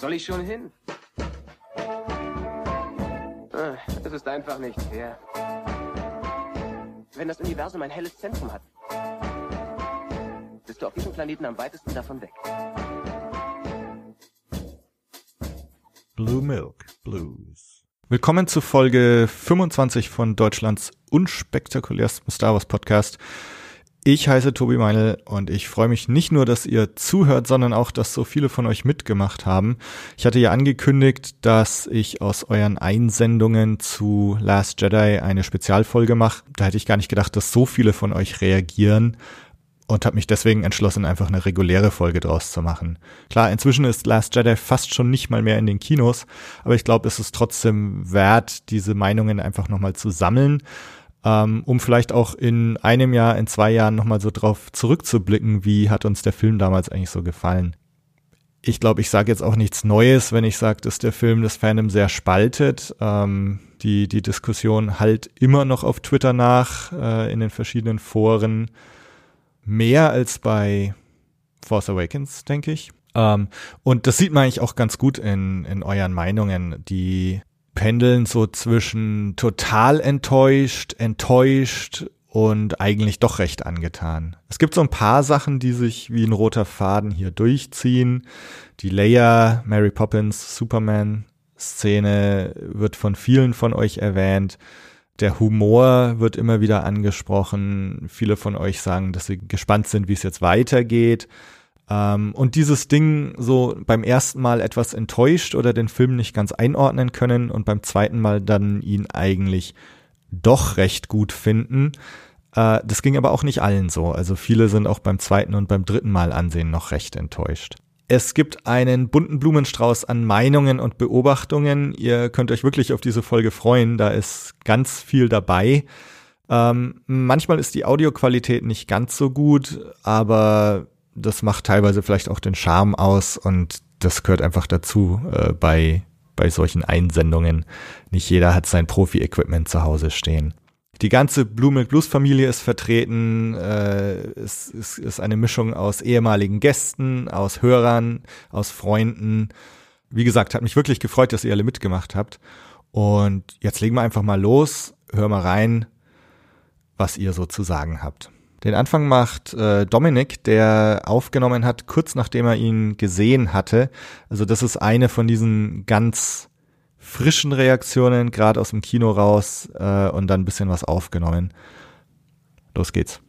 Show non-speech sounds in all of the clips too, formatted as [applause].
soll ich schon hin? Ah, es ist einfach nicht fair. Wenn das Universum ein helles Zentrum hat, bist du auf diesem Planeten am weitesten davon weg. Blue Milk Blues. Willkommen zu Folge 25 von Deutschlands unspektakulärsten Star Wars Podcast. Ich heiße Tobi Meinl und ich freue mich nicht nur, dass ihr zuhört, sondern auch, dass so viele von euch mitgemacht haben. Ich hatte ja angekündigt, dass ich aus euren Einsendungen zu Last Jedi eine Spezialfolge mache. Da hätte ich gar nicht gedacht, dass so viele von euch reagieren und habe mich deswegen entschlossen, einfach eine reguläre Folge draus zu machen. Klar, inzwischen ist Last Jedi fast schon nicht mal mehr in den Kinos, aber ich glaube, es ist trotzdem wert, diese Meinungen einfach nochmal zu sammeln ähm, um vielleicht auch in einem Jahr, in zwei Jahren nochmal so drauf zurückzublicken, wie hat uns der Film damals eigentlich so gefallen. Ich glaube, ich sage jetzt auch nichts Neues, wenn ich sage, dass der Film das Fandom sehr spaltet. Ähm, die, die Diskussion halt immer noch auf Twitter nach, äh, in den verschiedenen Foren. Mehr als bei Force Awakens, denke ich. Ähm, und das sieht man eigentlich auch ganz gut in, in euren Meinungen. Die pendeln so zwischen total enttäuscht, enttäuscht und eigentlich doch recht angetan. Es gibt so ein paar Sachen, die sich wie ein roter Faden hier durchziehen. Die Leia, Mary Poppins, Superman Szene wird von vielen von euch erwähnt. Der Humor wird immer wieder angesprochen. Viele von euch sagen, dass sie gespannt sind, wie es jetzt weitergeht. Ähm, und dieses Ding so beim ersten Mal etwas enttäuscht oder den Film nicht ganz einordnen können und beim zweiten Mal dann ihn eigentlich doch recht gut finden. Äh, das ging aber auch nicht allen so. Also viele sind auch beim zweiten und beim dritten Mal ansehen noch recht enttäuscht. Es gibt einen bunten Blumenstrauß an Meinungen und Beobachtungen. Ihr könnt euch wirklich auf diese Folge freuen. Da ist ganz viel dabei. Ähm, manchmal ist die Audioqualität nicht ganz so gut, aber das macht teilweise vielleicht auch den Charme aus und das gehört einfach dazu äh, bei, bei solchen Einsendungen. Nicht jeder hat sein Profi-Equipment zu Hause stehen. Die ganze Blue Milk Blues Familie ist vertreten. Äh, es, es ist eine Mischung aus ehemaligen Gästen, aus Hörern, aus Freunden. Wie gesagt, hat mich wirklich gefreut, dass ihr alle mitgemacht habt. Und jetzt legen wir einfach mal los. Hör mal rein, was ihr so zu sagen habt. Den Anfang macht äh, Dominik, der aufgenommen hat, kurz nachdem er ihn gesehen hatte. Also das ist eine von diesen ganz frischen Reaktionen, gerade aus dem Kino raus äh, und dann ein bisschen was aufgenommen. Los geht's.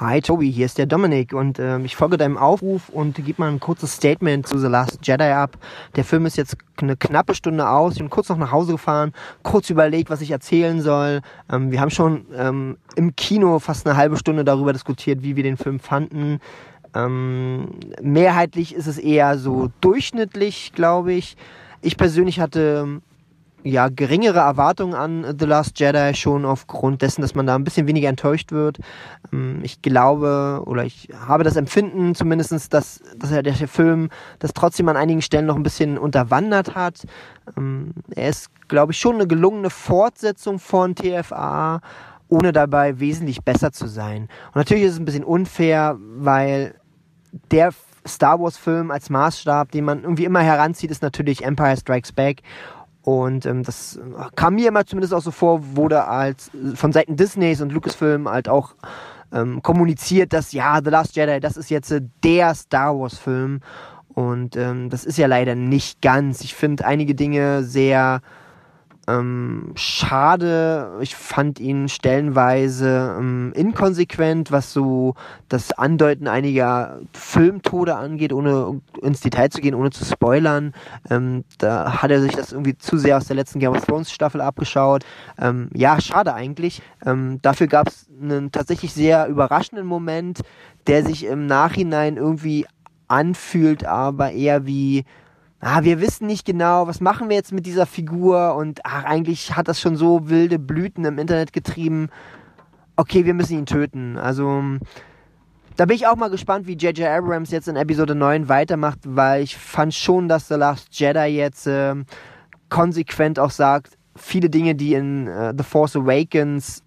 Hi Tobi, hier ist der Dominik und äh, ich folge deinem Aufruf und gebe mal ein kurzes Statement zu The Last Jedi ab. Der Film ist jetzt eine knappe Stunde aus. Ich bin kurz noch nach Hause gefahren, kurz überlegt, was ich erzählen soll. Ähm, wir haben schon ähm, im Kino fast eine halbe Stunde darüber diskutiert, wie wir den Film fanden. Ähm, mehrheitlich ist es eher so durchschnittlich, glaube ich. Ich persönlich hatte ja, geringere Erwartungen an The Last Jedi schon aufgrund dessen, dass man da ein bisschen weniger enttäuscht wird. Ähm, ich glaube oder ich habe das Empfinden zumindestens, dass, dass er der Film das trotzdem an einigen Stellen noch ein bisschen unterwandert hat. Ähm, er ist, glaube ich, schon eine gelungene Fortsetzung von TFA, ohne dabei wesentlich besser zu sein. Und natürlich ist es ein bisschen unfair, weil der Star Wars Film als Maßstab, den man irgendwie immer heranzieht, ist natürlich Empire Strikes Back. Und ähm, das kam mir immer zumindest auch so vor, wurde als von Seiten Disneys und Lucasfilm halt auch ähm, kommuniziert, dass ja, The Last Jedi, das ist jetzt äh, der Star Wars Film. Und ähm, das ist ja leider nicht ganz. Ich finde einige Dinge sehr ähm, schade. Ich fand ihn stellenweise ähm, inkonsequent, was so das Andeuten einiger Filmtode angeht, ohne ins Detail zu gehen, ohne zu spoilern. Ähm, da hat er sich das irgendwie zu sehr aus der letzten Game of Thrones Staffel abgeschaut. Ähm, ja, schade eigentlich. Ähm, dafür gab es einen tatsächlich sehr überraschenden Moment, der sich im Nachhinein irgendwie anfühlt, aber eher wie ah, wir wissen nicht genau, was machen wir jetzt mit dieser Figur und ach, eigentlich hat das schon so wilde Blüten im Internet getrieben. Okay, wir müssen ihn töten. Also da bin ich auch mal gespannt, wie J.J. Abrams jetzt in Episode 9 weitermacht, weil ich fand schon, dass The Last Jedi jetzt äh, konsequent auch sagt, viele Dinge, die in äh, The Force Awakens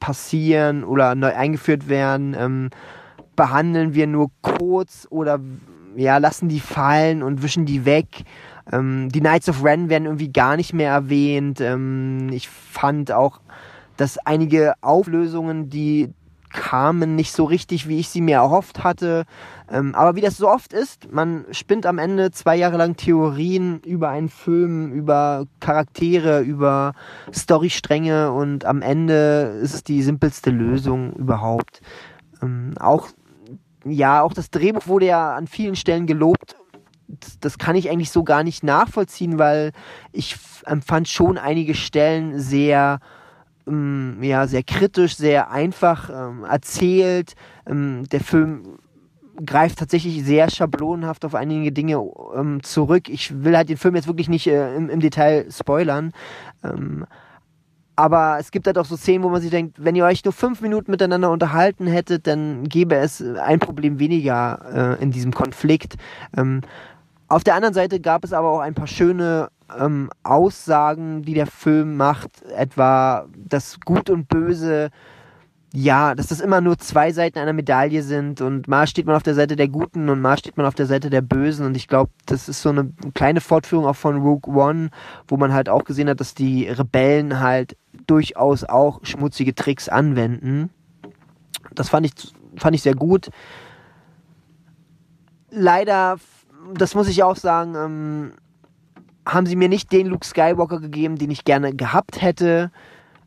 passieren oder neu eingeführt werden, ähm, behandeln wir nur kurz oder ja, lassen die fallen und wischen die weg. Ähm, die Knights of Ren werden irgendwie gar nicht mehr erwähnt. Ähm, ich fand auch, dass einige Auflösungen, die kamen nicht so richtig, wie ich sie mir erhofft hatte. Ähm, aber wie das so oft ist, man spinnt am Ende zwei Jahre lang Theorien über einen Film, über Charaktere, über Storystränge und am Ende ist es die simpelste Lösung überhaupt. Ähm, auch ja, auch das Drehbuch wurde ja an vielen Stellen gelobt. Das, kann ich eigentlich so gar nicht nachvollziehen, weil ich empfand schon einige Stellen sehr ähm, ja, sehr kritisch, sehr einfach ähm, erzählt. Ähm, der Film greift tatsächlich sehr schablonenhaft auf einige Dinge ähm, zurück. Ich will halt den Film jetzt wirklich nicht äh, im, im, Detail spoilern. Ähm, aber es gibt halt auch so Szenen, wo man sich denkt, wenn ihr euch nur fünf Minuten miteinander unterhalten hättet, dann gäbe es ein Problem weniger äh, in diesem Konflikt. Ähm, auf der anderen Seite gab es aber auch ein paar schöne ähm, Aussagen, die der Film macht, etwa das Gut und Böse, ja, dass das immer nur zwei Seiten einer Medaille sind und mal steht man auf der Seite der Guten und mal steht man auf der Seite der Bösen und ich glaube, das ist so eine kleine Fortführung auch von Rogue One, wo man halt auch gesehen hat, dass die Rebellen halt durchaus auch schmutzige Tricks anwenden. Das fand ich, fand ich sehr gut. Leider, das muss ich auch sagen, ähm, haben sie mir nicht den Luke Skywalker gegeben, den ich gerne gehabt hätte.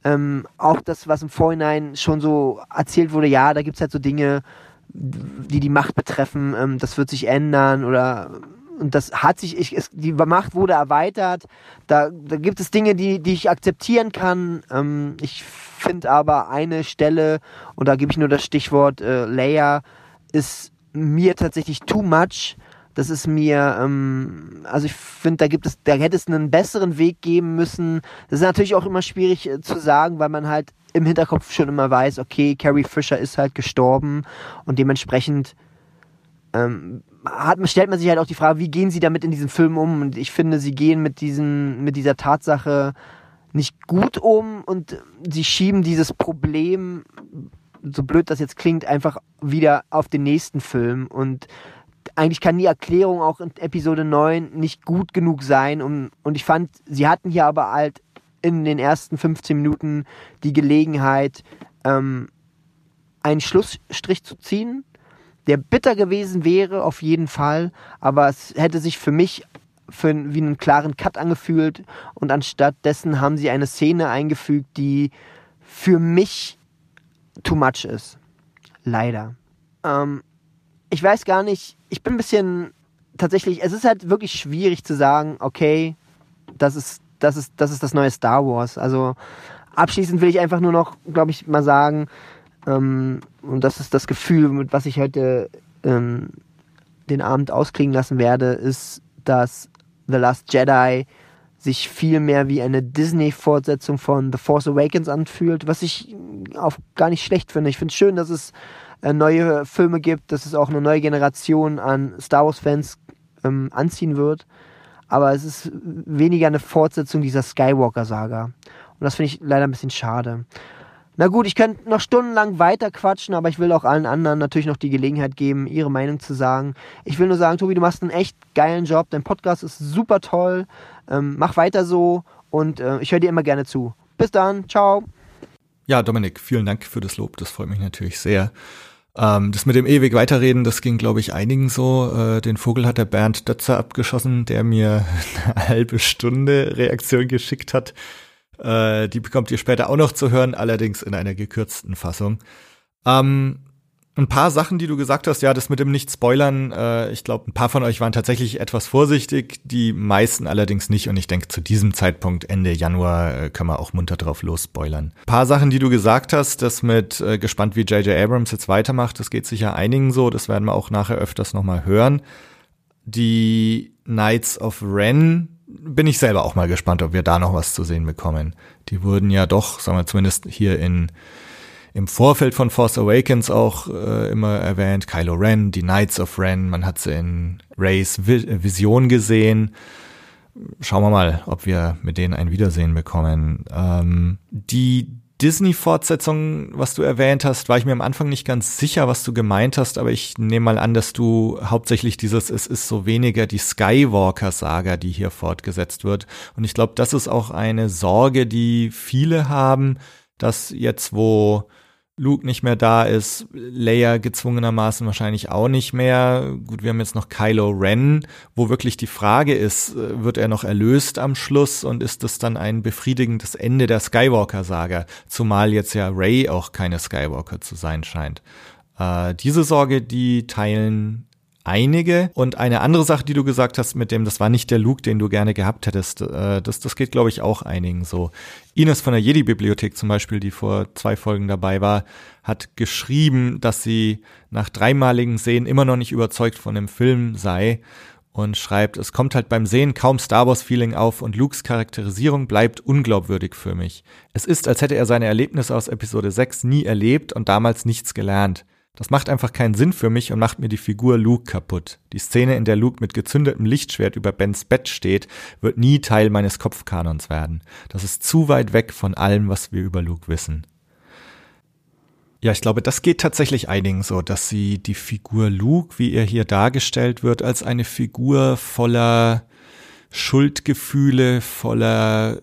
Ähm, auch das, was im Vorhinein schon so erzählt wurde, ja, da gibt es halt so Dinge, die die Macht betreffen, ähm, das wird sich ändern oder und das hat sich, ich, es, die Macht wurde erweitert. Da, da gibt es Dinge, die, die ich akzeptieren kann. Ähm, ich finde aber eine Stelle, und da gebe ich nur das Stichwort äh, Leia, ist mir tatsächlich too much. Das ist mir, ähm, also ich finde, da gibt es, da hätte es einen besseren Weg geben müssen. Das ist natürlich auch immer schwierig äh, zu sagen, weil man halt im Hinterkopf schon immer weiß, okay, Carrie Fisher ist halt gestorben und dementsprechend ähm, hat, stellt man sich halt auch die Frage, wie gehen sie damit in diesem Film um? Und ich finde, sie gehen mit diesen, mit dieser Tatsache nicht gut um und sie schieben dieses Problem, so blöd das jetzt klingt, einfach wieder auf den nächsten Film und eigentlich kann die Erklärung auch in Episode 9 nicht gut genug sein. Und, und ich fand, sie hatten hier aber halt in den ersten 15 Minuten die Gelegenheit, ähm, einen Schlussstrich zu ziehen, der bitter gewesen wäre, auf jeden Fall, aber es hätte sich für mich für, wie einen klaren Cut angefühlt und anstatt dessen haben sie eine Szene eingefügt, die für mich too much ist. Leider. Ähm, ich weiß gar nicht, ich bin ein bisschen tatsächlich, es ist halt wirklich schwierig zu sagen, okay, das ist, das ist, das ist das neue Star Wars. Also abschließend will ich einfach nur noch, glaube ich, mal sagen, ähm, und das ist das Gefühl, mit was ich heute ähm, den Abend ausklingen lassen werde, ist, dass The Last Jedi sich viel mehr wie eine Disney-Fortsetzung von The Force Awakens anfühlt, was ich auch gar nicht schlecht finde. Ich finde es schön, dass es äh, neue Filme gibt, dass es auch eine neue Generation an Star Wars-Fans ähm, anziehen wird. Aber es ist weniger eine Fortsetzung dieser Skywalker-Saga. Und das finde ich leider ein bisschen schade. Na gut, ich könnte noch stundenlang weiter quatschen, aber ich will auch allen anderen natürlich noch die Gelegenheit geben, ihre Meinung zu sagen. Ich will nur sagen, Tobi, du machst einen echt geilen Job. Dein Podcast ist super toll. Ähm, mach weiter so und äh, ich höre dir immer gerne zu. Bis dann, ciao. Ja, Dominik, vielen Dank für das Lob. Das freut mich natürlich sehr. Ähm, das mit dem ewig weiterreden, das ging, glaube ich, einigen so. Äh, den Vogel hat der Bernd Dötzer abgeschossen, der mir [laughs] eine halbe Stunde Reaktion geschickt hat. Äh, die bekommt ihr später auch noch zu hören, allerdings in einer gekürzten Fassung. Ähm, ein paar Sachen, die du gesagt hast, ja, das mit dem Nicht-Spoilern, äh, ich glaube, ein paar von euch waren tatsächlich etwas vorsichtig, die meisten allerdings nicht. Und ich denke, zu diesem Zeitpunkt, Ende Januar, äh, können wir auch munter drauf losspoilern. Ein paar Sachen, die du gesagt hast, das mit äh, gespannt, wie J.J. Abrams jetzt weitermacht, das geht sicher einigen so, das werden wir auch nachher öfters nochmal hören. Die Knights of Ren, bin ich selber auch mal gespannt, ob wir da noch was zu sehen bekommen. Die wurden ja doch, sagen wir zumindest hier in im Vorfeld von Force Awakens auch äh, immer erwähnt, Kylo Ren, die Knights of Ren, man hat sie in Rays Vision gesehen. Schauen wir mal, ob wir mit denen ein Wiedersehen bekommen. Ähm, die Disney-Fortsetzung, was du erwähnt hast, war ich mir am Anfang nicht ganz sicher, was du gemeint hast, aber ich nehme mal an, dass du hauptsächlich dieses, es ist so weniger die Skywalker-Saga, die hier fortgesetzt wird. Und ich glaube, das ist auch eine Sorge, die viele haben, dass jetzt, wo Luke nicht mehr da ist, Leia gezwungenermaßen wahrscheinlich auch nicht mehr. Gut, wir haben jetzt noch Kylo Ren, wo wirklich die Frage ist, äh, wird er noch erlöst am Schluss und ist das dann ein befriedigendes Ende der Skywalker-Saga? Zumal jetzt ja Ray auch keine Skywalker zu sein scheint. Äh, diese Sorge, die teilen einige. Und eine andere Sache, die du gesagt hast mit dem, das war nicht der Luke, den du gerne gehabt hättest, äh, das, das geht, glaube ich, auch einigen so. Ines von der Jedi-Bibliothek zum Beispiel, die vor zwei Folgen dabei war, hat geschrieben, dass sie nach dreimaligen Sehen immer noch nicht überzeugt von dem Film sei und schreibt, es kommt halt beim Sehen kaum Star Wars Feeling auf und Lukes Charakterisierung bleibt unglaubwürdig für mich. Es ist, als hätte er seine Erlebnisse aus Episode 6 nie erlebt und damals nichts gelernt. Das macht einfach keinen Sinn für mich und macht mir die Figur Luke kaputt. Die Szene, in der Luke mit gezündetem Lichtschwert über Bens Bett steht, wird nie Teil meines Kopfkanons werden. Das ist zu weit weg von allem, was wir über Luke wissen. Ja, ich glaube, das geht tatsächlich einigen so, dass sie die Figur Luke, wie er hier dargestellt wird, als eine Figur voller Schuldgefühle, voller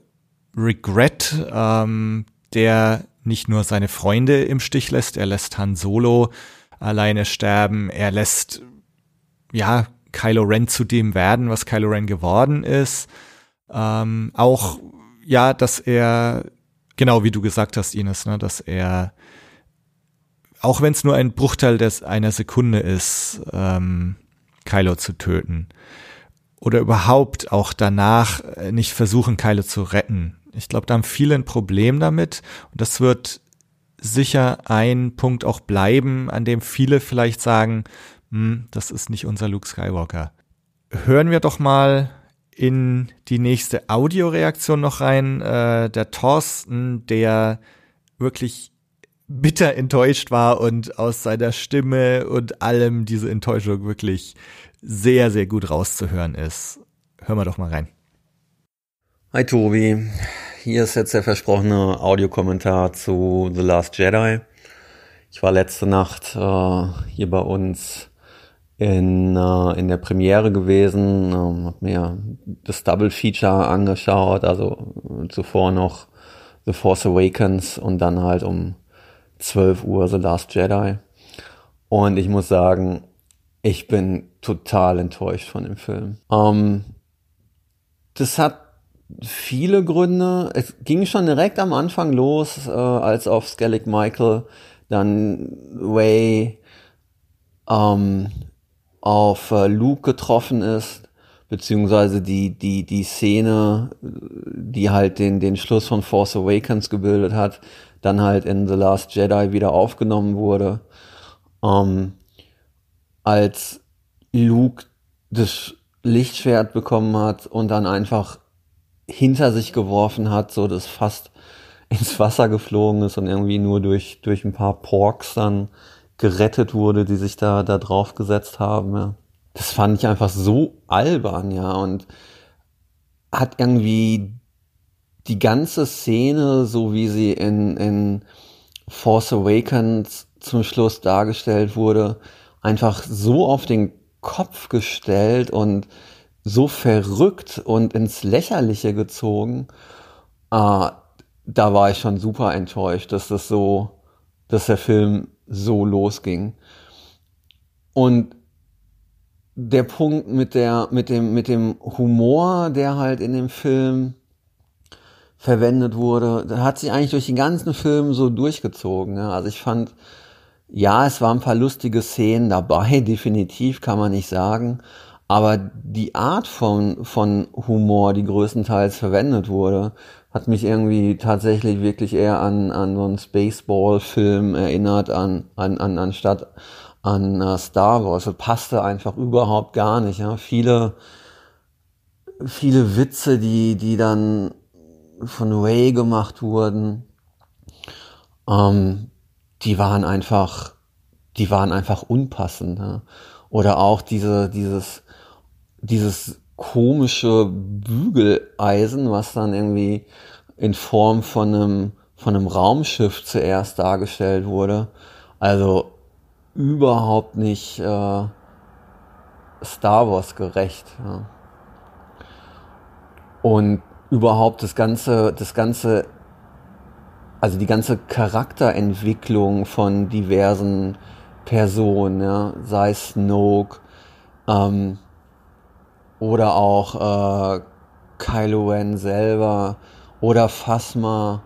Regret, ähm, der nicht nur seine Freunde im Stich lässt, er lässt Han Solo alleine sterben, er lässt, ja, Kylo Ren zu dem werden, was Kylo Ren geworden ist. Ähm, auch, ja, dass er, genau wie du gesagt hast, Ines, ne, dass er, auch wenn es nur ein Bruchteil des einer Sekunde ist, ähm, Kylo zu töten. Oder überhaupt auch danach nicht versuchen, Kylo zu retten. Ich glaube, da haben viele ein Problem damit. Und das wird sicher ein Punkt auch bleiben, an dem viele vielleicht sagen, hm, das ist nicht unser Luke Skywalker. Hören wir doch mal in die nächste Audioreaktion noch rein. Äh, der Thorsten, der wirklich bitter enttäuscht war und aus seiner Stimme und allem diese Enttäuschung wirklich sehr, sehr gut rauszuhören ist. Hören wir doch mal rein. Hi Tobi, hier ist jetzt der versprochene Audiokommentar zu The Last Jedi. Ich war letzte Nacht äh, hier bei uns in, äh, in der Premiere gewesen, ähm, habe mir das Double Feature angeschaut, also zuvor noch The Force Awakens und dann halt um 12 Uhr The Last Jedi. Und ich muss sagen, ich bin total enttäuscht von dem Film. Ähm, das hat viele Gründe. Es ging schon direkt am Anfang los, äh, als auf Skellig Michael dann Way ähm, auf äh, Luke getroffen ist, beziehungsweise die, die, die Szene, die halt den, den Schluss von Force Awakens gebildet hat, dann halt in The Last Jedi wieder aufgenommen wurde. Ähm, als Luke das Lichtschwert bekommen hat und dann einfach hinter sich geworfen hat, so dass fast [laughs] ins Wasser geflogen ist und irgendwie nur durch, durch ein paar Porks dann gerettet wurde, die sich da, da drauf gesetzt haben. Ja. Das fand ich einfach so albern, ja, und hat irgendwie die ganze Szene, so wie sie in, in Force Awakens zum Schluss dargestellt wurde, einfach so auf den Kopf gestellt und so verrückt und ins Lächerliche gezogen. Äh, da war ich schon super enttäuscht, dass das so, dass der Film so losging. Und der Punkt mit der, mit dem, mit dem Humor, der halt in dem Film verwendet wurde, hat sich eigentlich durch den ganzen Film so durchgezogen. Ja. Also ich fand, ja, es waren ein paar lustige Szenen dabei, [laughs] definitiv kann man nicht sagen. Aber die Art von, von Humor, die größtenteils verwendet wurde, hat mich irgendwie tatsächlich wirklich eher an, an so einen Spaceball-Film erinnert, an, an, an, anstatt an uh, Star Wars. Das passte einfach überhaupt gar nicht. Ja. Viele, viele Witze, die, die dann von Ray gemacht wurden, ähm, die waren einfach, die waren einfach unpassend. Ja. Oder auch diese, dieses, dieses komische Bügeleisen, was dann irgendwie in Form von einem von einem Raumschiff zuerst dargestellt wurde. Also überhaupt nicht äh, Star Wars gerecht. Ja. Und überhaupt das ganze, das ganze, also die ganze Charakterentwicklung von diversen Personen, ja, sei Snoke ähm, oder auch äh, Kylo Ren selber oder Phasma,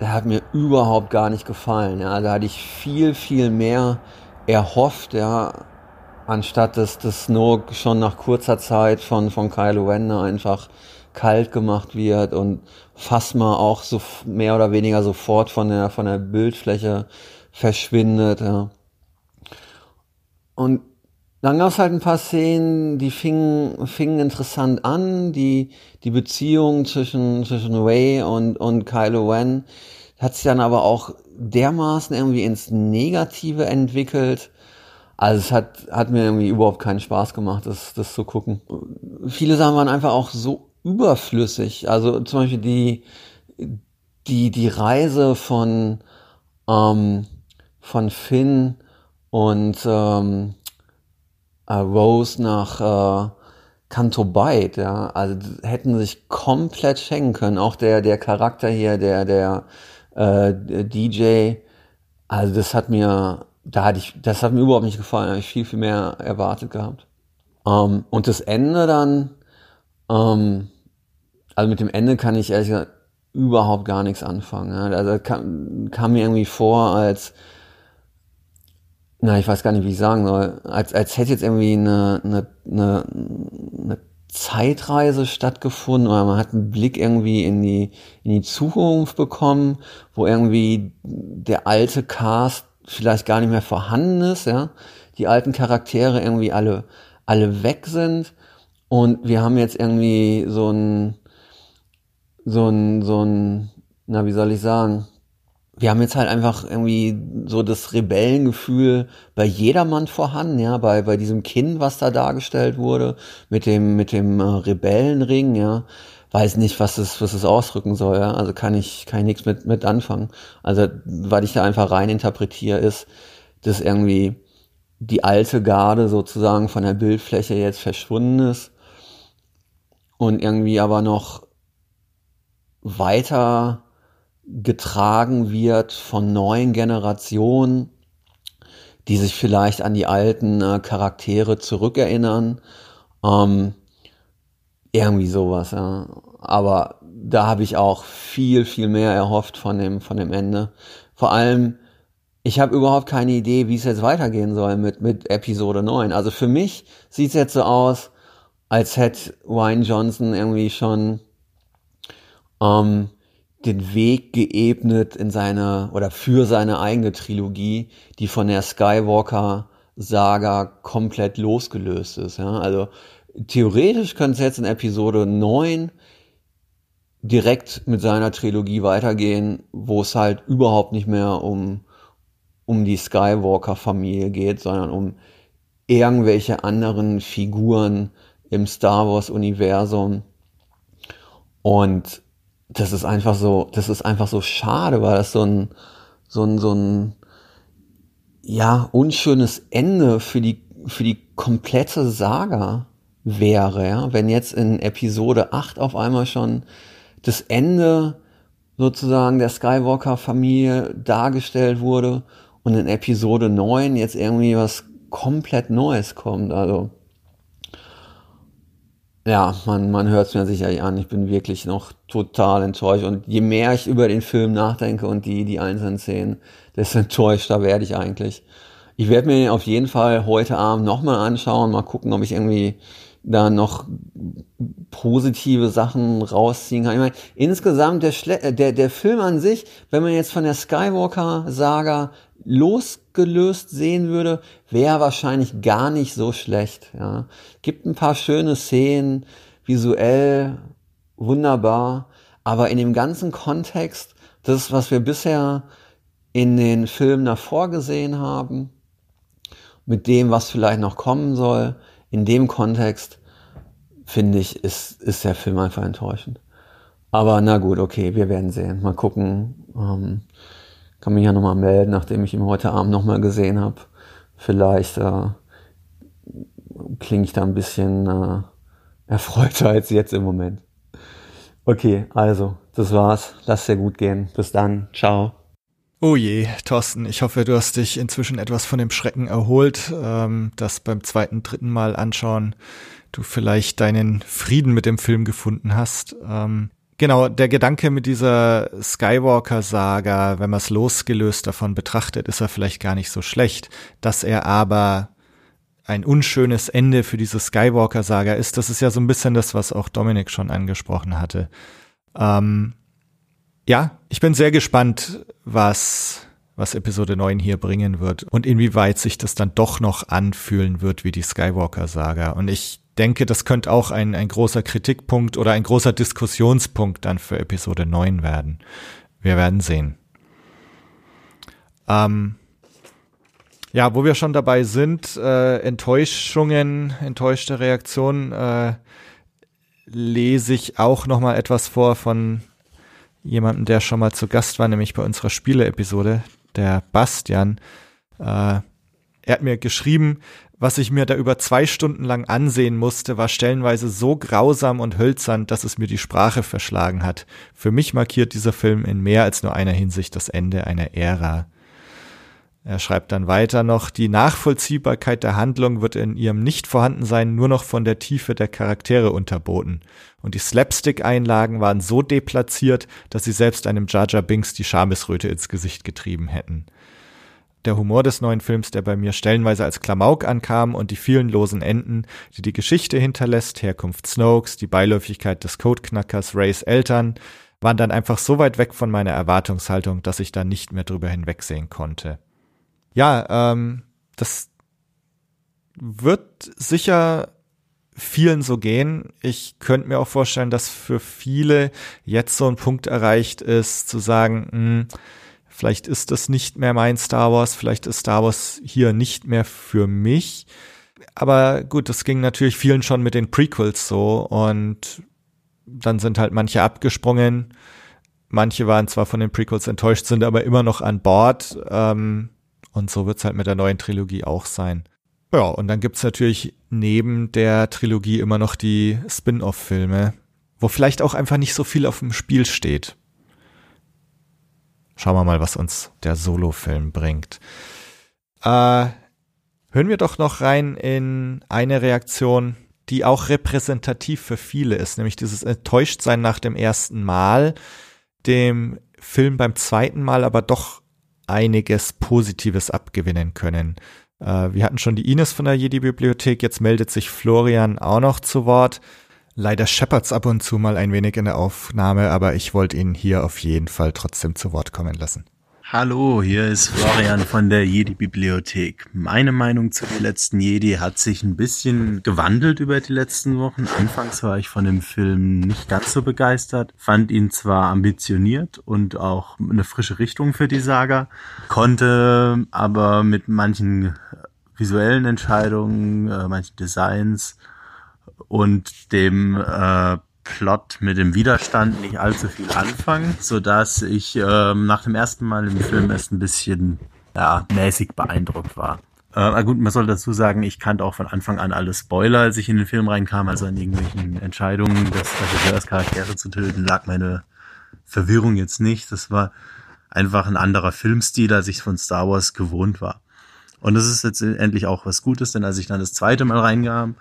der hat mir überhaupt gar nicht gefallen. Ja, da hatte ich viel, viel mehr erhofft, ja, anstatt dass das Snoke schon nach kurzer Zeit von, von Kylo Ren einfach kalt gemacht wird und Phasma auch so mehr oder weniger sofort von der, von der Bildfläche verschwindet. Ja. Und dann gab es halt ein paar Szenen, die fingen, fingen interessant an. Die, die Beziehung zwischen, zwischen Ray und, und Kylo Ren hat sich dann aber auch dermaßen irgendwie ins Negative entwickelt. Also es hat, hat mir irgendwie überhaupt keinen Spaß gemacht, das, das zu gucken. Viele Sachen waren einfach auch so überflüssig. Also zum Beispiel die, die, die Reise von, ähm, von Finn und ähm, äh, Rose nach äh, Canto Bight, ja, also hätten sich komplett schenken können. Auch der, der Charakter hier, der, der äh, DJ, also das hat mir, da hatte ich, das hat mir überhaupt nicht gefallen, da habe ich viel, viel mehr erwartet gehabt. Ähm, und das Ende dann, ähm, also mit dem Ende kann ich ehrlich gesagt überhaupt gar nichts anfangen. Ja. Also kam, kam mir irgendwie vor, als na, ich weiß gar nicht, wie ich sagen soll, als, als hätte jetzt irgendwie eine, eine, eine, eine Zeitreise stattgefunden oder man hat einen Blick irgendwie in die, in die Zukunft bekommen, wo irgendwie der alte Cast vielleicht gar nicht mehr vorhanden ist, ja, die alten Charaktere irgendwie alle, alle weg sind. Und wir haben jetzt irgendwie so ein, so ein, so ein, na, wie soll ich sagen, wir haben jetzt halt einfach irgendwie so das Rebellengefühl bei jedermann vorhanden, ja, bei, bei diesem Kind, was da dargestellt wurde, mit dem, mit dem äh, Rebellenring, ja. Weiß nicht, was es, was es ausdrücken soll, ja. Also kann ich, kann ich nichts mit, mit anfangen. Also, was ich da einfach rein interpretiere, ist, dass irgendwie die alte Garde sozusagen von der Bildfläche jetzt verschwunden ist und irgendwie aber noch weiter getragen wird von neuen Generationen, die sich vielleicht an die alten äh, Charaktere zurückerinnern. Ähm, irgendwie sowas, ja. Aber da habe ich auch viel, viel mehr erhofft von dem, von dem Ende. Vor allem, ich habe überhaupt keine Idee, wie es jetzt weitergehen soll mit, mit Episode 9. Also für mich sieht es jetzt so aus, als hätte Wayne Johnson irgendwie schon ähm, den Weg geebnet in seine oder für seine eigene Trilogie, die von der Skywalker Saga komplett losgelöst ist. Ja? Also theoretisch könnte es jetzt in Episode 9 direkt mit seiner Trilogie weitergehen, wo es halt überhaupt nicht mehr um, um die Skywalker-Familie geht, sondern um irgendwelche anderen Figuren im Star Wars-Universum. Und das ist einfach so, das ist einfach so schade, weil das so ein, so ein, so ein, ja, unschönes Ende für die, für die komplette Saga wäre, ja, wenn jetzt in Episode 8 auf einmal schon das Ende sozusagen der Skywalker-Familie dargestellt wurde und in Episode 9 jetzt irgendwie was komplett Neues kommt. Also ja, man, man hört es mir sicherlich an. Ich bin wirklich noch total enttäuscht. Und je mehr ich über den Film nachdenke und die, die einzelnen Szenen, desto enttäuschter werde ich eigentlich. Ich werde mir auf jeden Fall heute Abend nochmal anschauen, mal gucken, ob ich irgendwie da noch positive Sachen rausziehen kann. Ich meine, insgesamt der, Schle der, der Film an sich, wenn man jetzt von der Skywalker-Saga losgelöst sehen würde, wäre wahrscheinlich gar nicht so schlecht. Ja. Gibt ein paar schöne Szenen, visuell wunderbar, aber in dem ganzen Kontext, das, was wir bisher in den Filmen davor gesehen haben, mit dem, was vielleicht noch kommen soll, in dem Kontext, finde ich, ist, ist der Film einfach enttäuschend. Aber na gut, okay, wir werden sehen. Mal gucken. Ähm, kann mich ja nochmal melden, nachdem ich ihn heute Abend nochmal gesehen habe. Vielleicht äh, klinge ich da ein bisschen äh, erfreuter als jetzt im Moment. Okay, also, das war's. Lass dir gut gehen. Bis dann. Ciao. Oh je, Thorsten, ich hoffe, du hast dich inzwischen etwas von dem Schrecken erholt, ähm, dass beim zweiten, dritten Mal anschauen du vielleicht deinen Frieden mit dem Film gefunden hast. Ähm, genau, der Gedanke mit dieser Skywalker-Saga, wenn man es losgelöst davon betrachtet, ist er vielleicht gar nicht so schlecht. Dass er aber ein unschönes Ende für diese Skywalker-Saga ist, das ist ja so ein bisschen das, was auch Dominik schon angesprochen hatte. Ähm, ja, ich bin sehr gespannt, was, was Episode 9 hier bringen wird und inwieweit sich das dann doch noch anfühlen wird wie die Skywalker-Saga. Und ich denke, das könnte auch ein, ein großer Kritikpunkt oder ein großer Diskussionspunkt dann für Episode 9 werden. Wir werden sehen. Ähm, ja, wo wir schon dabei sind, äh, Enttäuschungen, enttäuschte Reaktionen, äh, lese ich auch noch mal etwas vor von jemandem, der schon mal zu Gast war, nämlich bei unserer Spiele-Episode, der Bastian. Äh, er hat mir geschrieben, was ich mir da über zwei Stunden lang ansehen musste, war stellenweise so grausam und hölzern, dass es mir die Sprache verschlagen hat. Für mich markiert dieser Film in mehr als nur einer Hinsicht das Ende einer Ära. Er schreibt dann weiter noch, die Nachvollziehbarkeit der Handlung wird in ihrem Nichtvorhandensein nur noch von der Tiefe der Charaktere unterboten. Und die Slapstick-Einlagen waren so deplatziert, dass sie selbst einem Jar Binks die Schamesröte ins Gesicht getrieben hätten. Der Humor des neuen Films, der bei mir stellenweise als Klamauk ankam und die vielen losen Enden, die die Geschichte hinterlässt, Herkunft Snokes, die Beiläufigkeit des Codeknackers Rays Eltern, waren dann einfach so weit weg von meiner Erwartungshaltung, dass ich da nicht mehr drüber hinwegsehen konnte. Ja, ähm, das wird sicher vielen so gehen. Ich könnte mir auch vorstellen, dass für viele jetzt so ein Punkt erreicht ist, zu sagen, mh, hm, vielleicht ist das nicht mehr mein Star Wars, vielleicht ist Star Wars hier nicht mehr für mich. Aber gut, das ging natürlich vielen schon mit den Prequels so und dann sind halt manche abgesprungen. Manche waren zwar von den Prequels enttäuscht, sind aber immer noch an Bord. Ähm, und so wird's halt mit der neuen Trilogie auch sein. Ja, und dann gibt's natürlich neben der Trilogie immer noch die Spin-off-Filme, wo vielleicht auch einfach nicht so viel auf dem Spiel steht. Schauen wir mal, was uns der Solo-Film bringt. Äh, hören wir doch noch rein in eine Reaktion, die auch repräsentativ für viele ist, nämlich dieses Enttäuschtsein nach dem ersten Mal, dem Film beim zweiten Mal aber doch einiges Positives abgewinnen können. Äh, wir hatten schon die Ines von der Jedi-Bibliothek, jetzt meldet sich Florian auch noch zu Wort. Leider scheppert's ab und zu mal ein wenig in der Aufnahme, aber ich wollte ihn hier auf jeden Fall trotzdem zu Wort kommen lassen. Hallo, hier ist Florian von der Jedi-Bibliothek. Meine Meinung zu den letzten Jedi hat sich ein bisschen gewandelt über die letzten Wochen. Anfangs war ich von dem Film nicht ganz so begeistert, fand ihn zwar ambitioniert und auch eine frische Richtung für die Saga, konnte aber mit manchen visuellen Entscheidungen, äh, manchen Designs und dem äh, Plot mit dem Widerstand nicht allzu viel anfangen, so dass ich ähm, nach dem ersten Mal im Film erst ein bisschen ja, mäßig beeindruckt war. Äh, gut, man soll dazu sagen, ich kannte auch von Anfang an alle Spoiler, als ich in den Film reinkam, also an irgendwelchen Entscheidungen des Regisseurs Charaktere zu töten, lag meine Verwirrung jetzt nicht. Das war einfach ein anderer Filmstil, als ich von Star Wars gewohnt war. Und das ist jetzt endlich auch was Gutes, denn als ich dann das zweite Mal reinkam,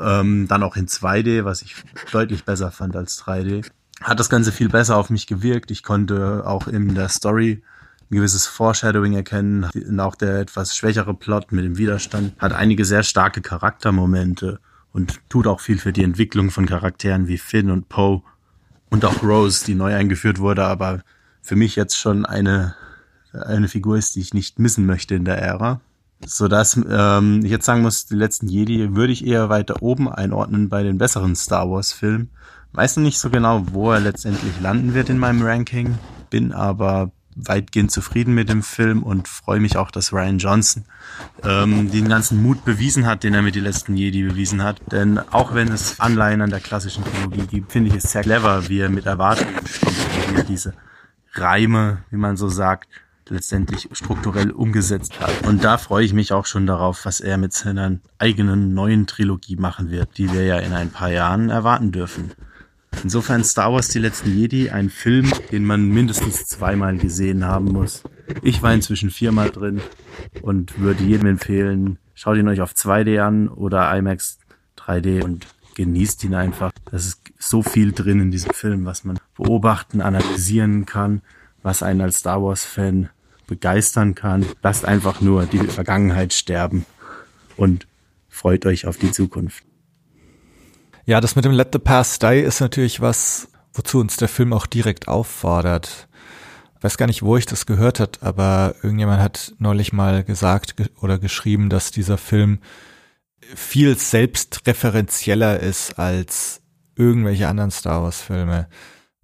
ähm, dann auch in 2D, was ich deutlich besser fand als 3D. Hat das Ganze viel besser auf mich gewirkt. Ich konnte auch in der Story ein gewisses Foreshadowing erkennen. Und auch der etwas schwächere Plot mit dem Widerstand hat einige sehr starke Charaktermomente und tut auch viel für die Entwicklung von Charakteren wie Finn und Poe und auch Rose, die neu eingeführt wurde, aber für mich jetzt schon eine, eine Figur ist, die ich nicht missen möchte in der Ära so dass ähm, ich jetzt sagen muss, die letzten Jedi würde ich eher weiter oben einordnen bei den besseren Star Wars Filmen. Weiß noch nicht so genau, wo er letztendlich landen wird in meinem Ranking, bin aber weitgehend zufrieden mit dem Film und freue mich auch, dass Ryan Johnson ähm, den ganzen Mut bewiesen hat, den er mit die letzten Jedi bewiesen hat. Denn auch wenn es Anleihen an der klassischen Trilogie gibt, finde ich es sehr clever, wie er mit Erwartungen er diese Reime, wie man so sagt, letztendlich strukturell umgesetzt hat. Und da freue ich mich auch schon darauf, was er mit seiner eigenen neuen Trilogie machen wird, die wir ja in ein paar Jahren erwarten dürfen. Insofern Star Wars Die letzten Jedi, ein Film, den man mindestens zweimal gesehen haben muss. Ich war inzwischen viermal drin und würde jedem empfehlen, schaut ihn euch auf 2D an oder IMAX 3D und genießt ihn einfach. Es ist so viel drin in diesem Film, was man beobachten, analysieren kann, was einen als Star Wars-Fan begeistern kann. Lasst einfach nur die Vergangenheit sterben und freut euch auf die Zukunft. Ja, das mit dem Let the Past Die ist natürlich was, wozu uns der Film auch direkt auffordert. Ich weiß gar nicht, wo ich das gehört hat, aber irgendjemand hat neulich mal gesagt oder geschrieben, dass dieser Film viel selbstreferenzieller ist als irgendwelche anderen Star Wars Filme.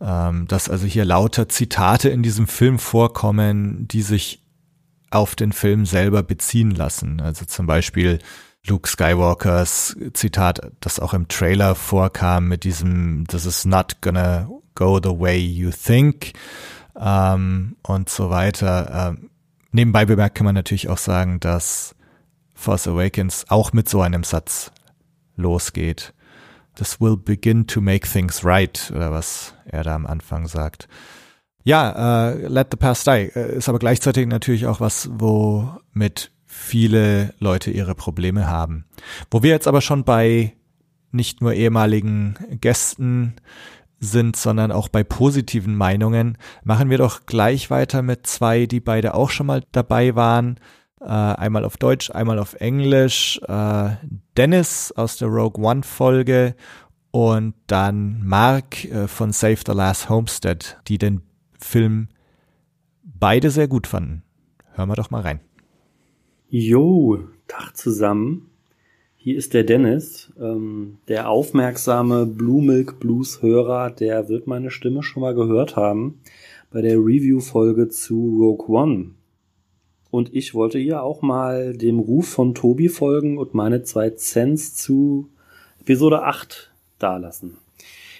Ähm, dass also hier lauter Zitate in diesem Film vorkommen, die sich auf den Film selber beziehen lassen. Also zum Beispiel Luke Skywalkers Zitat, das auch im Trailer vorkam mit diesem This is not gonna go the way you think ähm, und so weiter. Ähm, nebenbei bemerkt kann man natürlich auch sagen, dass Force Awakens auch mit so einem Satz losgeht. This will begin to make things right, oder was er da am Anfang sagt. Ja, äh, Let the Past Die äh, ist aber gleichzeitig natürlich auch was, wo mit viele Leute ihre Probleme haben. Wo wir jetzt aber schon bei nicht nur ehemaligen Gästen sind, sondern auch bei positiven Meinungen, machen wir doch gleich weiter mit zwei, die beide auch schon mal dabei waren. Äh, einmal auf Deutsch, einmal auf Englisch. Äh, Dennis aus der Rogue One Folge und dann Mark äh, von Save the Last Homestead, die den Film beide sehr gut fanden. Hören wir doch mal rein. Jo, Tag zusammen. Hier ist der Dennis, ähm, der aufmerksame Blue Milk Blues Hörer, der wird meine Stimme schon mal gehört haben bei der Review-Folge zu Rogue One. Und ich wollte hier auch mal dem Ruf von Tobi folgen und meine zwei Cents zu Episode 8 dalassen.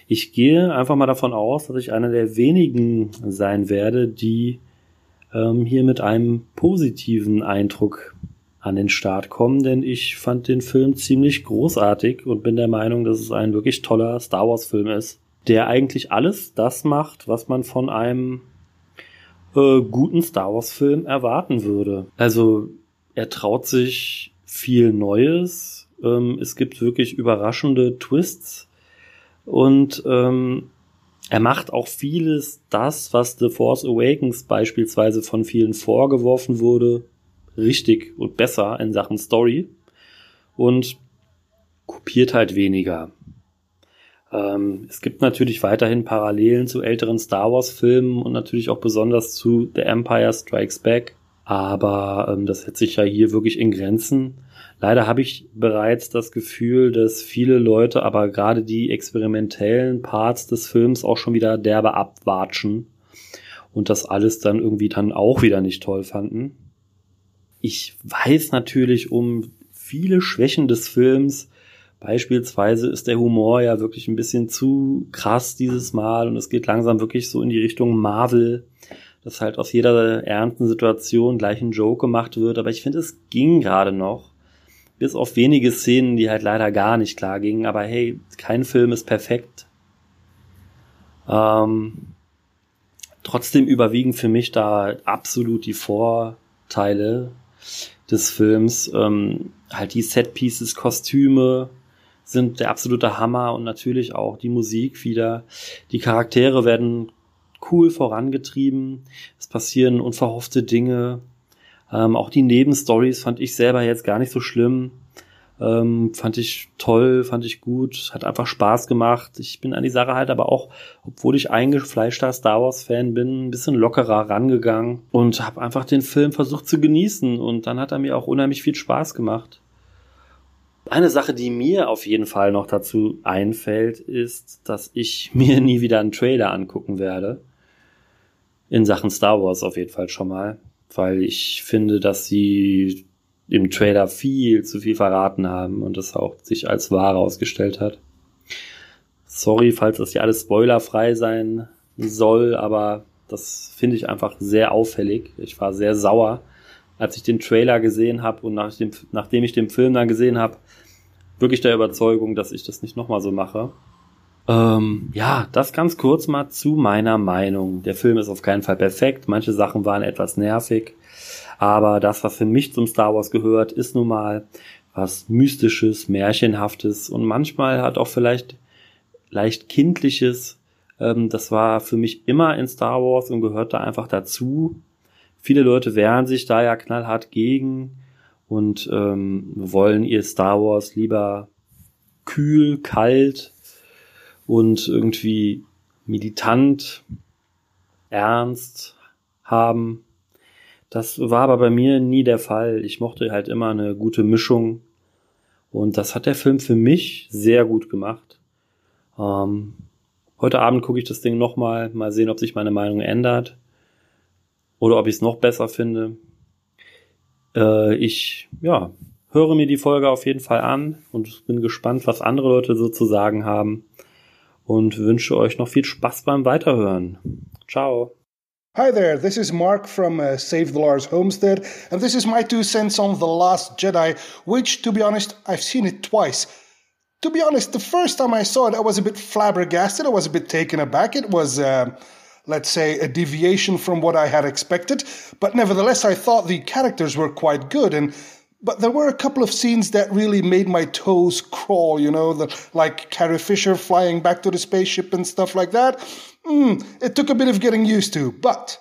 Ich gehe einfach mal davon aus, dass ich einer der wenigen sein werde, die ähm, hier mit einem positiven Eindruck an den Start kommen, denn ich fand den Film ziemlich großartig und bin der Meinung, dass es ein wirklich toller Star Wars Film ist, der eigentlich alles das macht, was man von einem äh, guten Star Wars Film erwarten würde. Also er traut sich viel Neues, ähm, es gibt wirklich überraschende Twists und ähm, er macht auch vieles das, was The Force Awakens beispielsweise von vielen vorgeworfen wurde, richtig und besser in Sachen Story und kopiert halt weniger. Ähm, es gibt natürlich weiterhin Parallelen zu älteren Star Wars Filmen und natürlich auch besonders zu The Empire Strikes Back, aber ähm, das hält sich ja hier wirklich in Grenzen. Leider habe ich bereits das Gefühl, dass viele Leute aber gerade die experimentellen Parts des Films auch schon wieder derbe abwatschen und das alles dann irgendwie dann auch wieder nicht toll fanden. Ich weiß natürlich um viele Schwächen des Films. Beispielsweise ist der Humor ja wirklich ein bisschen zu krass dieses Mal und es geht langsam wirklich so in die Richtung Marvel, dass halt aus jeder ernsten Situation gleich ein Joke gemacht wird. Aber ich finde, es ging gerade noch bis auf wenige Szenen, die halt leider gar nicht klar gingen. Aber hey, kein Film ist perfekt. Ähm, trotzdem überwiegen für mich da absolut die Vorteile des Films. Ähm, halt die Set-Pieces, Kostüme sind der absolute Hammer und natürlich auch die Musik wieder. Die Charaktere werden cool vorangetrieben. Es passieren unverhoffte Dinge. Ähm, auch die Nebenstories fand ich selber jetzt gar nicht so schlimm. Ähm, fand ich toll, fand ich gut, hat einfach Spaß gemacht. Ich bin an die Sache halt aber auch, obwohl ich eingefleischter Star Wars-Fan bin, ein bisschen lockerer rangegangen und habe einfach den Film versucht zu genießen. Und dann hat er mir auch unheimlich viel Spaß gemacht. Eine Sache, die mir auf jeden Fall noch dazu einfällt, ist, dass ich [laughs] mir nie wieder einen Trailer angucken werde in Sachen Star Wars auf jeden Fall schon mal, weil ich finde, dass sie im Trailer viel zu viel verraten haben und das auch sich als wahr ausgestellt hat. Sorry, falls das hier alles spoilerfrei sein soll, aber das finde ich einfach sehr auffällig. Ich war sehr sauer, als ich den Trailer gesehen habe und nach dem, nachdem ich den Film dann gesehen habe, wirklich der Überzeugung, dass ich das nicht nochmal so mache. Ähm, ja, das ganz kurz mal zu meiner Meinung. Der Film ist auf keinen Fall perfekt. Manche Sachen waren etwas nervig. Aber das, was für mich zum Star Wars gehört, ist nun mal was Mystisches, Märchenhaftes und manchmal hat auch vielleicht leicht Kindliches. Ähm, das war für mich immer in Star Wars und gehört da einfach dazu. Viele Leute wehren sich da ja knallhart gegen und ähm, wollen ihr Star Wars lieber kühl, kalt und irgendwie meditant, ernst haben. Das war aber bei mir nie der Fall. Ich mochte halt immer eine gute Mischung. Und das hat der Film für mich sehr gut gemacht. Ähm, heute Abend gucke ich das Ding nochmal, mal sehen, ob sich meine Meinung ändert. Oder ob ich es noch besser finde. Äh, ich, ja, höre mir die Folge auf jeden Fall an und bin gespannt, was andere Leute so zu sagen haben. Und wünsche euch noch viel Spaß beim Weiterhören. Ciao. Hi there, this is Mark from uh, Save the Lars Homestead, and this is my two cents on The Last Jedi, which, to be honest, I've seen it twice. To be honest, the first time I saw it, I was a bit flabbergasted, I was a bit taken aback. It was, uh, let's say, a deviation from what I had expected, but nevertheless, I thought the characters were quite good, and but there were a couple of scenes that really made my toes crawl, you know, the, like Carrie Fisher flying back to the spaceship and stuff like that. Mm, it took a bit of getting used to, but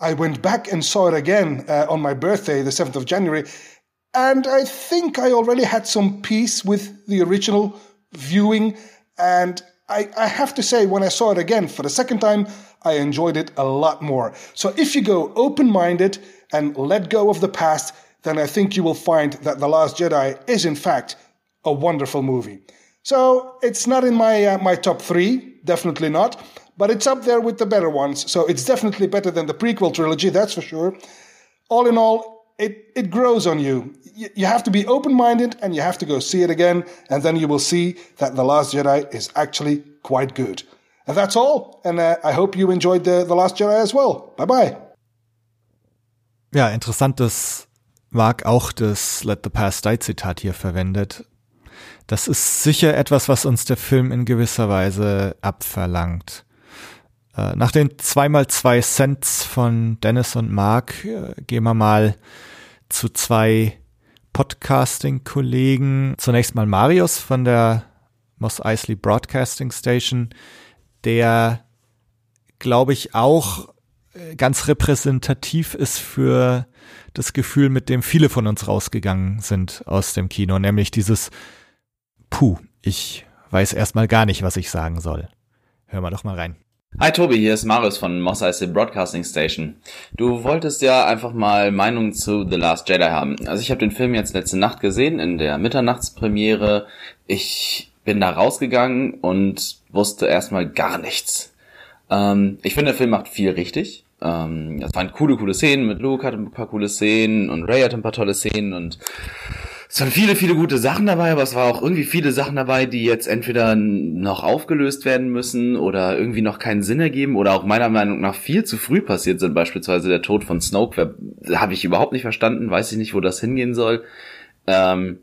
I went back and saw it again uh, on my birthday, the 7th of January, and I think I already had some peace with the original viewing. And I, I have to say, when I saw it again for the second time, I enjoyed it a lot more. So if you go open minded and let go of the past, then I think you will find that The Last Jedi is, in fact, a wonderful movie. So it's not in my uh, my top three, definitely not but it's up there with the better ones. So it's definitely better than the prequel trilogy, that's for sure. All in all, it, it grows on you. You have to be open minded and you have to go see it again, and then you will see that The Last Jedi is actually quite good. And that's all. And uh, I hope you enjoyed the, the Last Jedi as well. Bye bye. Ja, interessant, dass Mark auch das Let the Past Die Zitat hier verwendet. Das ist sicher etwas, was uns der Film in gewisser Weise abverlangt. Äh, nach den zweimal zwei Cents von Dennis und Mark äh, gehen wir mal zu zwei Podcasting-Kollegen. Zunächst mal Marius von der Moss Eisley Broadcasting Station, der, glaube ich, auch äh, ganz repräsentativ ist für das Gefühl, mit dem viele von uns rausgegangen sind aus dem Kino, nämlich dieses Puh, ich weiß erstmal gar nicht, was ich sagen soll. Hör mal doch mal rein. Hi Tobi, hier ist Marius von Moss Eisley Broadcasting Station. Du wolltest ja einfach mal Meinung zu The Last Jedi haben. Also ich habe den Film jetzt letzte Nacht gesehen in der Mitternachtspremiere. Ich bin da rausgegangen und wusste erstmal gar nichts. Ähm, ich finde, der Film macht viel richtig. Ähm, es waren coole, coole Szenen mit Luke hatte ein paar coole Szenen und Ray hatte ein paar tolle Szenen und es waren viele, viele gute Sachen dabei, aber es war auch irgendwie viele Sachen dabei, die jetzt entweder noch aufgelöst werden müssen oder irgendwie noch keinen Sinn ergeben oder auch meiner Meinung nach viel zu früh passiert sind. Beispielsweise der Tod von Snoke, habe ich überhaupt nicht verstanden, weiß ich nicht, wo das hingehen soll. Ähm,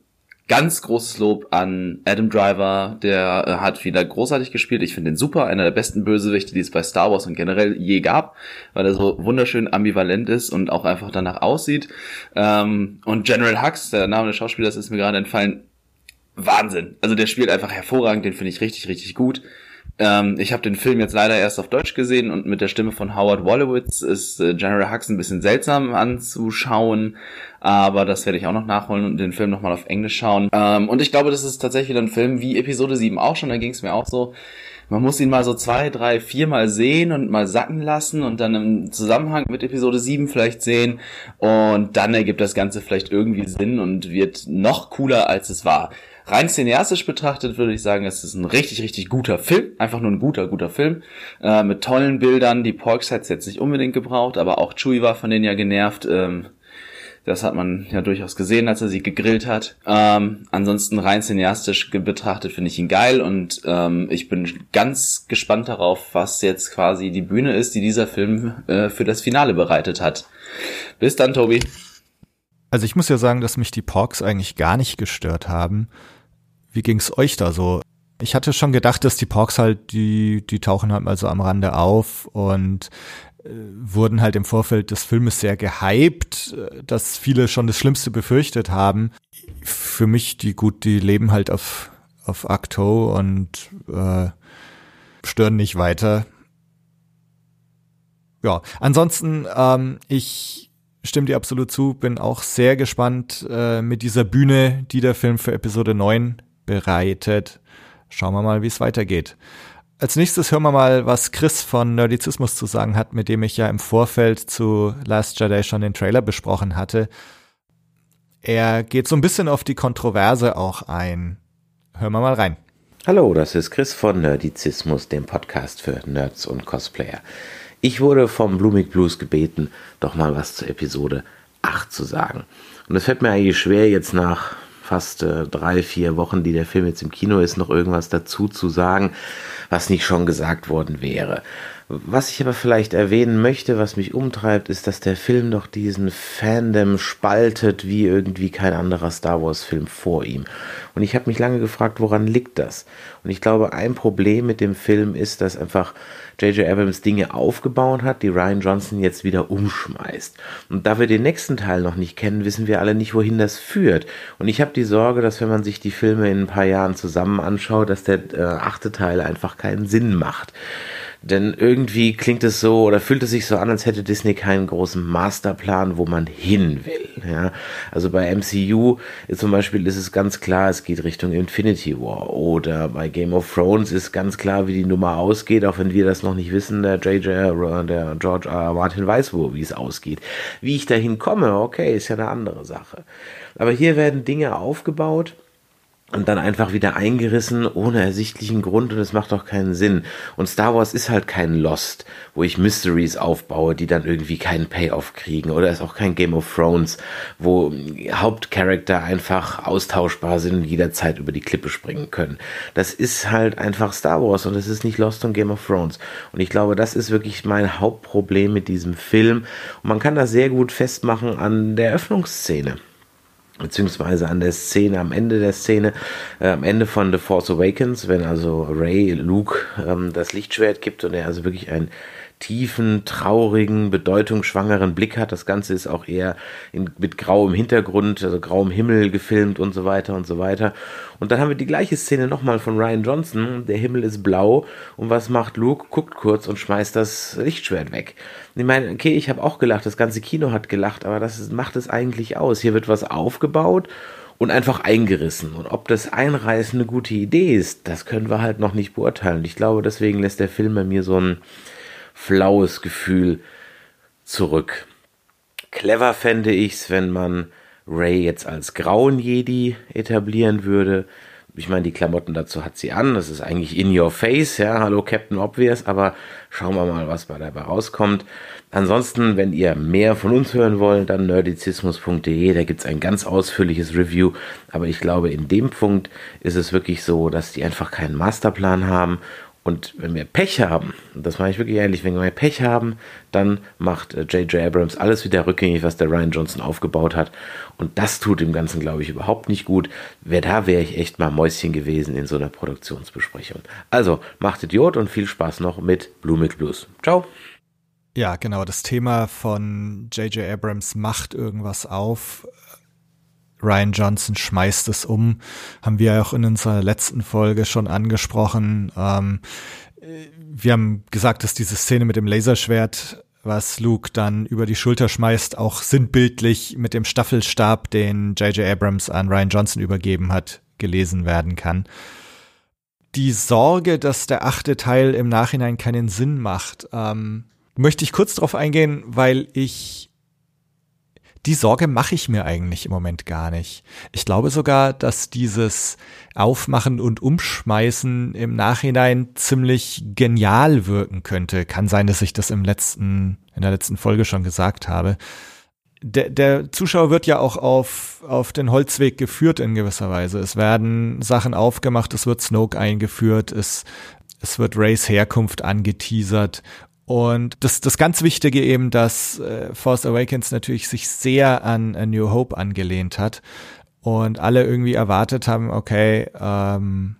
Ganz großes Lob an Adam Driver, der äh, hat wieder großartig gespielt. Ich finde ihn super, einer der besten Bösewichte, die es bei Star Wars und generell je gab, weil er so wunderschön ambivalent ist und auch einfach danach aussieht. Ähm, und General Hux, der Name des Schauspielers ist mir gerade entfallen, Wahnsinn. Also der spielt einfach hervorragend, den finde ich richtig, richtig gut. Ähm, ich habe den Film jetzt leider erst auf Deutsch gesehen und mit der Stimme von Howard Wolowitz ist äh, General Hux ein bisschen seltsam anzuschauen, aber das werde ich auch noch nachholen und den Film nochmal auf Englisch schauen. Ähm, und ich glaube, das ist tatsächlich wieder ein Film wie Episode 7 auch schon, da ging es mir auch so. Man muss ihn mal so zwei, drei, vier Mal sehen und mal sacken lassen und dann im Zusammenhang mit Episode 7 vielleicht sehen und dann ergibt das Ganze vielleicht irgendwie Sinn und wird noch cooler, als es war. Rein cineastisch betrachtet würde ich sagen, es ist ein richtig, richtig guter Film. Einfach nur ein guter, guter Film. Äh, mit tollen Bildern. Die Porks hat es jetzt nicht unbedingt gebraucht, aber auch Chewie war von denen ja genervt. Ähm, das hat man ja durchaus gesehen, als er sie gegrillt hat. Ähm, ansonsten rein cineastisch betrachtet finde ich ihn geil und ähm, ich bin ganz gespannt darauf, was jetzt quasi die Bühne ist, die dieser Film äh, für das Finale bereitet hat. Bis dann, Tobi. Also ich muss ja sagen, dass mich die Porks eigentlich gar nicht gestört haben. Wie ging's euch da so? Ich hatte schon gedacht, dass die Porks halt, die, die tauchen halt mal so am Rande auf und äh, wurden halt im Vorfeld des Filmes sehr gehypt, dass viele schon das Schlimmste befürchtet haben. Für mich, die gut, die leben halt auf, auf Acto und äh, stören nicht weiter. Ja, ansonsten, ähm, ich stimme dir absolut zu, bin auch sehr gespannt äh, mit dieser Bühne, die der Film für Episode 9 bereitet. Schauen wir mal, wie es weitergeht. Als nächstes hören wir mal, was Chris von Nerdizismus zu sagen hat, mit dem ich ja im Vorfeld zu Last Jedi schon den Trailer besprochen hatte. Er geht so ein bisschen auf die Kontroverse auch ein. Hören wir mal rein. Hallo, das ist Chris von Nerdizismus, dem Podcast für Nerds und Cosplayer. Ich wurde vom Blumig Blues gebeten, doch mal was zur Episode 8 zu sagen. Und es fällt mir eigentlich schwer, jetzt nach fast äh, drei, vier Wochen, die der Film jetzt im Kino ist, noch irgendwas dazu zu sagen, was nicht schon gesagt worden wäre. Was ich aber vielleicht erwähnen möchte, was mich umtreibt, ist, dass der Film doch diesen Fandom spaltet wie irgendwie kein anderer Star Wars-Film vor ihm. Und ich habe mich lange gefragt, woran liegt das? Und ich glaube, ein Problem mit dem Film ist, dass einfach J.J. Abrams Dinge aufgebaut hat, die Ryan Johnson jetzt wieder umschmeißt. Und da wir den nächsten Teil noch nicht kennen, wissen wir alle nicht, wohin das führt. Und ich habe die Sorge, dass wenn man sich die Filme in ein paar Jahren zusammen anschaut, dass der äh, achte Teil einfach keinen Sinn macht. Denn irgendwie klingt es so oder fühlt es sich so an, als hätte Disney keinen großen Masterplan, wo man hin will. Ja? Also bei MCU zum Beispiel ist es ganz klar, es geht Richtung Infinity War. Oder bei Game of Thrones ist ganz klar, wie die Nummer ausgeht, auch wenn wir das noch nicht wissen. Der JJ, der George R. Martin weiß, wo, wie es ausgeht. Wie ich dahin komme, okay, ist ja eine andere Sache. Aber hier werden Dinge aufgebaut und dann einfach wieder eingerissen ohne ersichtlichen Grund und es macht auch keinen Sinn. Und Star Wars ist halt kein Lost, wo ich Mysteries aufbaue, die dann irgendwie keinen Payoff kriegen. Oder ist auch kein Game of Thrones, wo Hauptcharakter einfach austauschbar sind und jederzeit über die Klippe springen können. Das ist halt einfach Star Wars und es ist nicht Lost und Game of Thrones. Und ich glaube, das ist wirklich mein Hauptproblem mit diesem Film. Und man kann das sehr gut festmachen an der Öffnungsszene beziehungsweise an der Szene, am Ende der Szene, äh, am Ende von The Force Awakens, wenn also Ray Luke ähm, das Lichtschwert gibt und er also wirklich ein tiefen, traurigen, bedeutungsschwangeren Blick hat. Das Ganze ist auch eher in, mit grauem Hintergrund, also grauem Himmel gefilmt und so weiter und so weiter. Und dann haben wir die gleiche Szene nochmal von Ryan Johnson. Der Himmel ist blau und was macht Luke? Guckt kurz und schmeißt das Lichtschwert weg. Ich meine, okay, ich habe auch gelacht, das ganze Kino hat gelacht, aber das macht es eigentlich aus. Hier wird was aufgebaut und einfach eingerissen. Und ob das Einreißen eine gute Idee ist, das können wir halt noch nicht beurteilen. Ich glaube, deswegen lässt der Film bei mir so ein flaues Gefühl zurück. Clever fände ich's, wenn man Ray jetzt als grauen Jedi etablieren würde. Ich meine, die Klamotten dazu hat sie an. Das ist eigentlich in your face, ja. Hallo Captain Obvious, aber schauen wir mal, was dabei rauskommt. Ansonsten, wenn ihr mehr von uns hören wollt, dann nerdizismus.de, da gibt's ein ganz ausführliches Review. Aber ich glaube, in dem Punkt ist es wirklich so, dass die einfach keinen Masterplan haben und wenn wir Pech haben, das meine ich wirklich ehrlich, wenn wir Pech haben, dann macht J.J. Äh, Abrams alles wieder rückgängig, was der Ryan Johnson aufgebaut hat. Und das tut dem Ganzen, glaube ich, überhaupt nicht gut. Wer da wäre ich echt mal Mäuschen gewesen in so einer Produktionsbesprechung. Also, macht Idiot und viel Spaß noch mit Blue Blues. Ciao. Ja, genau. Das Thema von J.J. Abrams macht irgendwas auf Ryan Johnson schmeißt es um, haben wir auch in unserer letzten Folge schon angesprochen. Ähm, wir haben gesagt, dass diese Szene mit dem Laserschwert, was Luke dann über die Schulter schmeißt, auch sinnbildlich mit dem Staffelstab, den J.J. Abrams an Ryan Johnson übergeben hat, gelesen werden kann. Die Sorge, dass der achte Teil im Nachhinein keinen Sinn macht, ähm, möchte ich kurz darauf eingehen, weil ich die Sorge mache ich mir eigentlich im Moment gar nicht. Ich glaube sogar, dass dieses Aufmachen und Umschmeißen im Nachhinein ziemlich genial wirken könnte. Kann sein, dass ich das im letzten, in der letzten Folge schon gesagt habe. Der, der Zuschauer wird ja auch auf, auf den Holzweg geführt in gewisser Weise. Es werden Sachen aufgemacht, es wird Snoke eingeführt, es, es wird Rays Herkunft angeteasert und das, das ganz Wichtige eben, dass äh, Force Awakens natürlich sich sehr an A New Hope angelehnt hat und alle irgendwie erwartet haben, okay, ähm,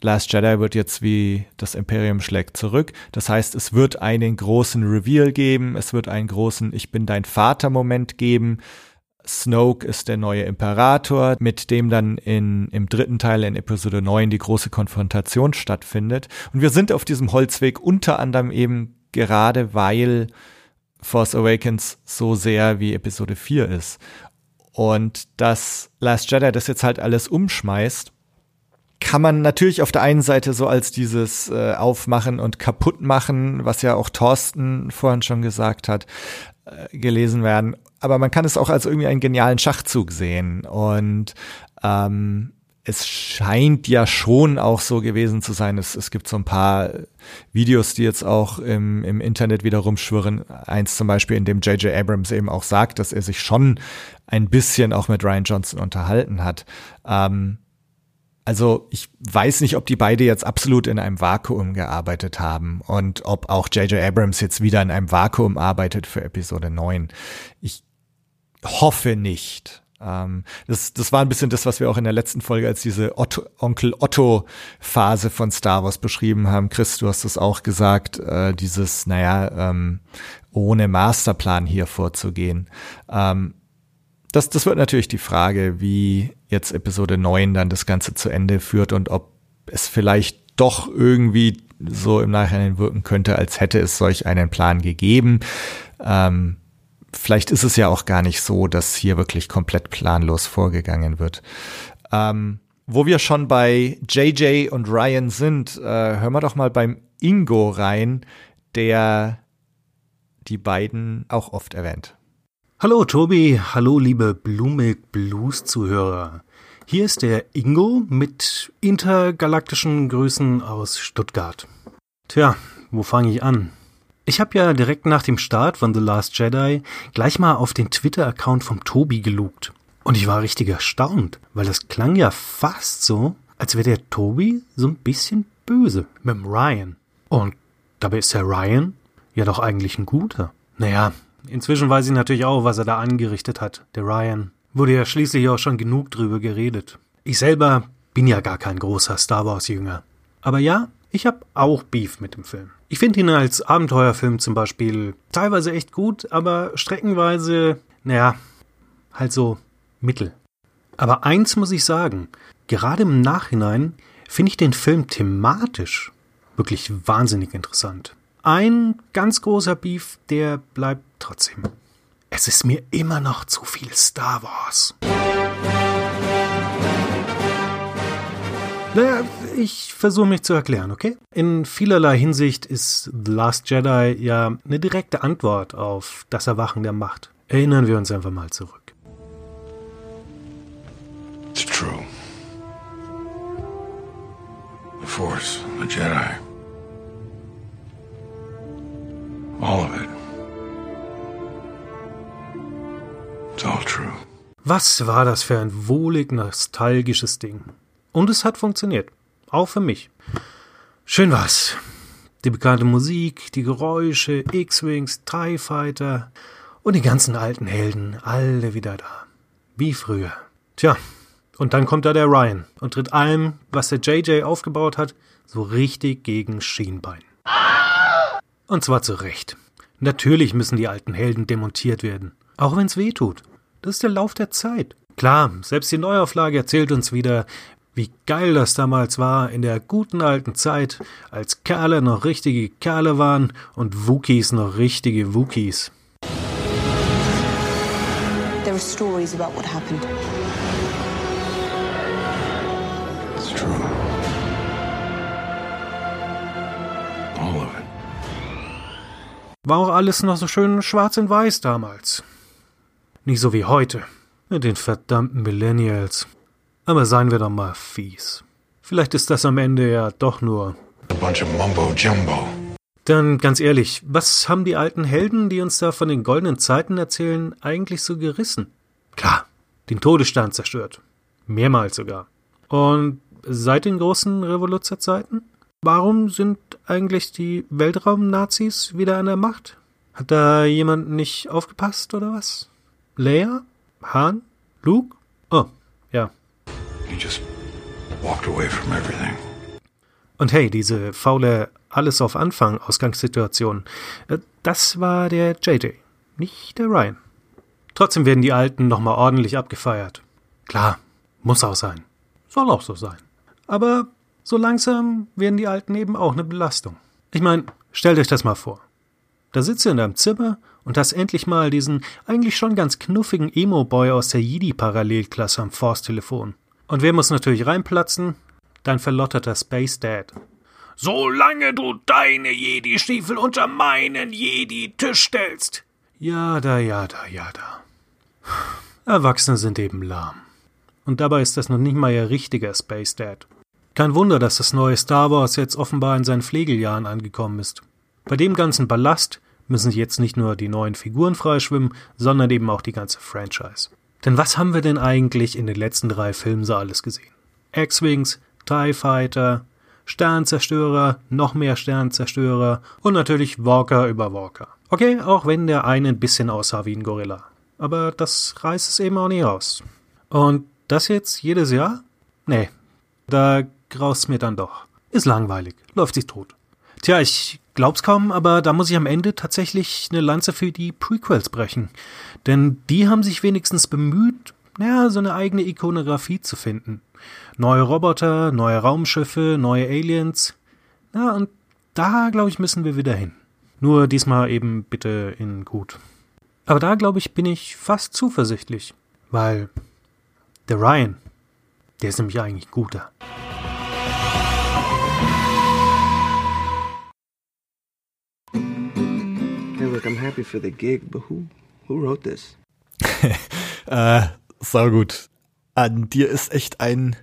Last Jedi wird jetzt wie das Imperium schlägt zurück. Das heißt, es wird einen großen Reveal geben, es wird einen großen Ich bin dein Vater Moment geben. Snoke ist der neue Imperator, mit dem dann in, im dritten Teil in Episode 9 die große Konfrontation stattfindet. Und wir sind auf diesem Holzweg unter anderem eben gerade weil Force Awakens so sehr wie Episode 4 ist. Und dass Last Jedi das jetzt halt alles umschmeißt, kann man natürlich auf der einen Seite so als dieses äh, Aufmachen und Kaputtmachen, was ja auch Thorsten vorhin schon gesagt hat, äh, gelesen werden. Aber man kann es auch als irgendwie einen genialen Schachzug sehen. Und ähm, es scheint ja schon auch so gewesen zu sein. Es, es gibt so ein paar Videos, die jetzt auch im, im Internet wieder rumschwirren. Eins zum Beispiel, in dem J.J. Abrams eben auch sagt, dass er sich schon ein bisschen auch mit Ryan Johnson unterhalten hat. Ähm, also ich weiß nicht, ob die beide jetzt absolut in einem Vakuum gearbeitet haben und ob auch J.J. Abrams jetzt wieder in einem Vakuum arbeitet für Episode 9. Ich hoffe nicht. Ähm, das, das war ein bisschen das, was wir auch in der letzten Folge als diese Otto, Onkel Otto-Phase von Star Wars beschrieben haben. Chris, du hast es auch gesagt, äh, dieses, naja, ähm, ohne Masterplan hier vorzugehen. Ähm, das, das wird natürlich die Frage, wie jetzt Episode 9 dann das Ganze zu Ende führt und ob es vielleicht doch irgendwie so im Nachhinein wirken könnte, als hätte es solch einen Plan gegeben. Ähm, vielleicht ist es ja auch gar nicht so, dass hier wirklich komplett planlos vorgegangen wird. Ähm, wo wir schon bei JJ und Ryan sind, äh, hören wir doch mal beim Ingo rein, der die beiden auch oft erwähnt. Hallo Tobi, hallo liebe Blumig Blues Zuhörer. Hier ist der Ingo mit intergalaktischen Grüßen aus Stuttgart. Tja, wo fange ich an? Ich habe ja direkt nach dem Start von The Last Jedi gleich mal auf den Twitter-Account vom Tobi gelugt. Und ich war richtig erstaunt, weil das klang ja fast so, als wäre der Tobi so ein bisschen böse mit dem Ryan. Und dabei ist der Ryan ja doch eigentlich ein guter. Naja, inzwischen weiß ich natürlich auch, was er da angerichtet hat, der Ryan. Wurde ja schließlich auch schon genug drüber geredet. Ich selber bin ja gar kein großer Star Wars-Jünger. Aber ja, ich habe auch Beef mit dem Film. Ich finde ihn als Abenteuerfilm zum Beispiel teilweise echt gut, aber streckenweise, naja, halt so mittel. Aber eins muss ich sagen, gerade im Nachhinein finde ich den Film thematisch wirklich wahnsinnig interessant. Ein ganz großer Beef, der bleibt trotzdem. Es ist mir immer noch zu viel Star Wars. Naja, ich versuche mich zu erklären, okay? In vielerlei Hinsicht ist The Last Jedi ja eine direkte Antwort auf das Erwachen der Macht. Erinnern wir uns einfach mal zurück. It's true. The Force, the Jedi. All of it. It's all true. Was war das für ein wohlig nostalgisches Ding? Und es hat funktioniert. Auch für mich. Schön war's. Die bekannte Musik, die Geräusche, X-Wings, TIE Fighter und die ganzen alten Helden, alle wieder da. Wie früher. Tja, und dann kommt da der Ryan und tritt allem, was der JJ aufgebaut hat, so richtig gegen Schienbein. Und zwar zu Recht. Natürlich müssen die alten Helden demontiert werden. Auch wenn's weh tut. Das ist der Lauf der Zeit. Klar, selbst die Neuauflage erzählt uns wieder, wie geil das damals war in der guten alten Zeit, als Kerle noch richtige Kerle waren und Wookies noch richtige Wookies. There are stories about what happened. It's true. All of it. War auch alles noch so schön schwarz und weiß damals. Nicht so wie heute. Mit den verdammten Millennials. Aber seien wir doch mal fies. Vielleicht ist das am Ende ja doch nur. A bunch of mumbo jumbo. Dann ganz ehrlich, was haben die alten Helden, die uns da von den goldenen Zeiten erzählen, eigentlich so gerissen? Klar, den Todesstern zerstört. Mehrmals sogar. Und seit den großen Revoluzerzeiten? Warum sind eigentlich die Weltraumnazis wieder an der Macht? Hat da jemand nicht aufgepasst oder was? Leia? Han? Luke? Oh. He just walked away from everything. Und hey, diese faule Alles auf Anfang Ausgangssituation, äh, das war der JJ, nicht der Ryan. Trotzdem werden die Alten nochmal ordentlich abgefeiert. Klar, muss auch sein. Soll auch so sein. Aber so langsam werden die Alten eben auch eine Belastung. Ich meine, stellt euch das mal vor. Da sitzt ihr in deinem Zimmer und hast endlich mal diesen eigentlich schon ganz knuffigen Emo-Boy aus der Jidi-Parallelklasse am Force-Telefon. Und wer muss natürlich reinplatzen? Dein verlotterter Space Dad. Solange du deine Jedi-Stiefel unter meinen Jedi-Tisch stellst. Ja, da, ja, da, ja, da. Erwachsene sind eben lahm. Und dabei ist das noch nicht mal ihr richtiger Space Dad. Kein Wunder, dass das neue Star Wars jetzt offenbar in seinen Pflegeljahren angekommen ist. Bei dem ganzen Ballast müssen jetzt nicht nur die neuen Figuren freischwimmen, sondern eben auch die ganze Franchise. Denn was haben wir denn eigentlich in den letzten drei Filmen so alles gesehen? X-Wings, TIE Fighter, Sternzerstörer, noch mehr Sternzerstörer und natürlich Walker über Walker. Okay, auch wenn der eine ein bisschen aussah wie ein Gorilla. Aber das reißt es eben auch nicht aus. Und das jetzt jedes Jahr? Nee, da graust mir dann doch. Ist langweilig, läuft sich tot. Tja, ich glaub's kaum, aber da muss ich am Ende tatsächlich eine Lanze für die Prequels brechen. Denn die haben sich wenigstens bemüht, naja, so eine eigene Ikonografie zu finden. Neue Roboter, neue Raumschiffe, neue Aliens. Ja, und da, glaube ich, müssen wir wieder hin. Nur diesmal eben bitte in gut. Aber da, glaube ich, bin ich fast zuversichtlich. Weil der Ryan, der ist nämlich eigentlich guter. Hey, look, I'm happy for the gig, but who, who wrote this? [laughs] äh, sau gut. An dir ist echt ein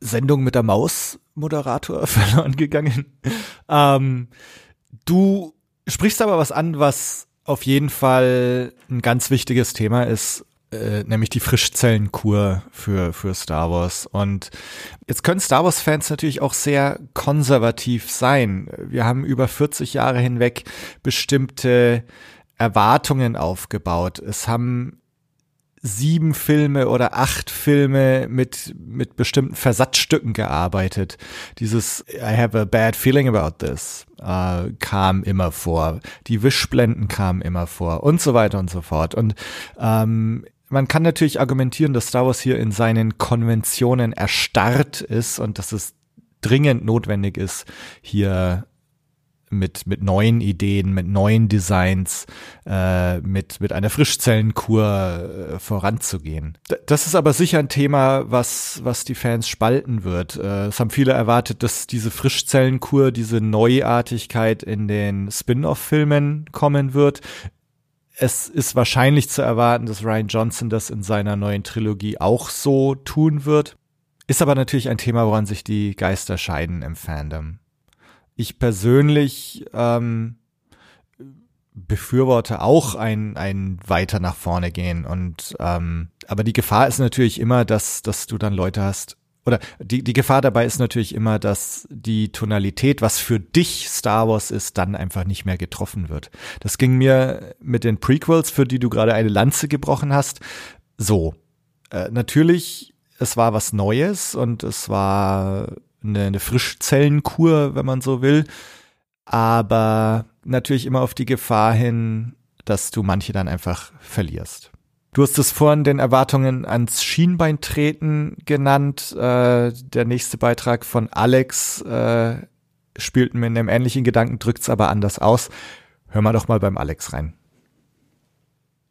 Sendung mit der Maus Moderator [laughs] verloren gegangen. Ähm, du sprichst aber was an, was auf jeden Fall ein ganz wichtiges Thema ist, äh, nämlich die Frischzellenkur für, für Star Wars. Und jetzt können Star Wars-Fans natürlich auch sehr konservativ sein. Wir haben über 40 Jahre hinweg bestimmte Erwartungen aufgebaut. Es haben sieben Filme oder acht Filme mit, mit bestimmten Versatzstücken gearbeitet. Dieses I have a bad feeling about this äh, kam immer vor. Die Wischblenden kamen immer vor und so weiter und so fort. Und ähm, man kann natürlich argumentieren, dass Star Wars hier in seinen Konventionen erstarrt ist und dass es dringend notwendig ist, hier mit, mit neuen Ideen, mit neuen Designs, äh, mit, mit einer Frischzellenkur äh, voranzugehen. D das ist aber sicher ein Thema, was, was die Fans spalten wird. Äh, es haben viele erwartet, dass diese Frischzellenkur, diese Neuartigkeit in den Spin-off-Filmen kommen wird. Es ist wahrscheinlich zu erwarten, dass Ryan Johnson das in seiner neuen Trilogie auch so tun wird. Ist aber natürlich ein Thema, woran sich die Geister scheiden im Fandom. Ich persönlich ähm, befürworte auch ein, ein weiter nach vorne gehen und ähm, aber die Gefahr ist natürlich immer, dass, dass du dann Leute hast, oder die, die Gefahr dabei ist natürlich immer, dass die Tonalität, was für dich Star Wars ist, dann einfach nicht mehr getroffen wird. Das ging mir mit den Prequels, für die du gerade eine Lanze gebrochen hast, so. Äh, natürlich, es war was Neues und es war eine, eine Frischzellenkur, wenn man so will. Aber natürlich immer auf die Gefahr hin, dass du manche dann einfach verlierst. Du hast es vorhin den Erwartungen ans Schienbein treten genannt. Äh, der nächste Beitrag von Alex äh, spielt mit einem ähnlichen Gedanken, drückt es aber anders aus. Hör mal doch mal beim Alex rein.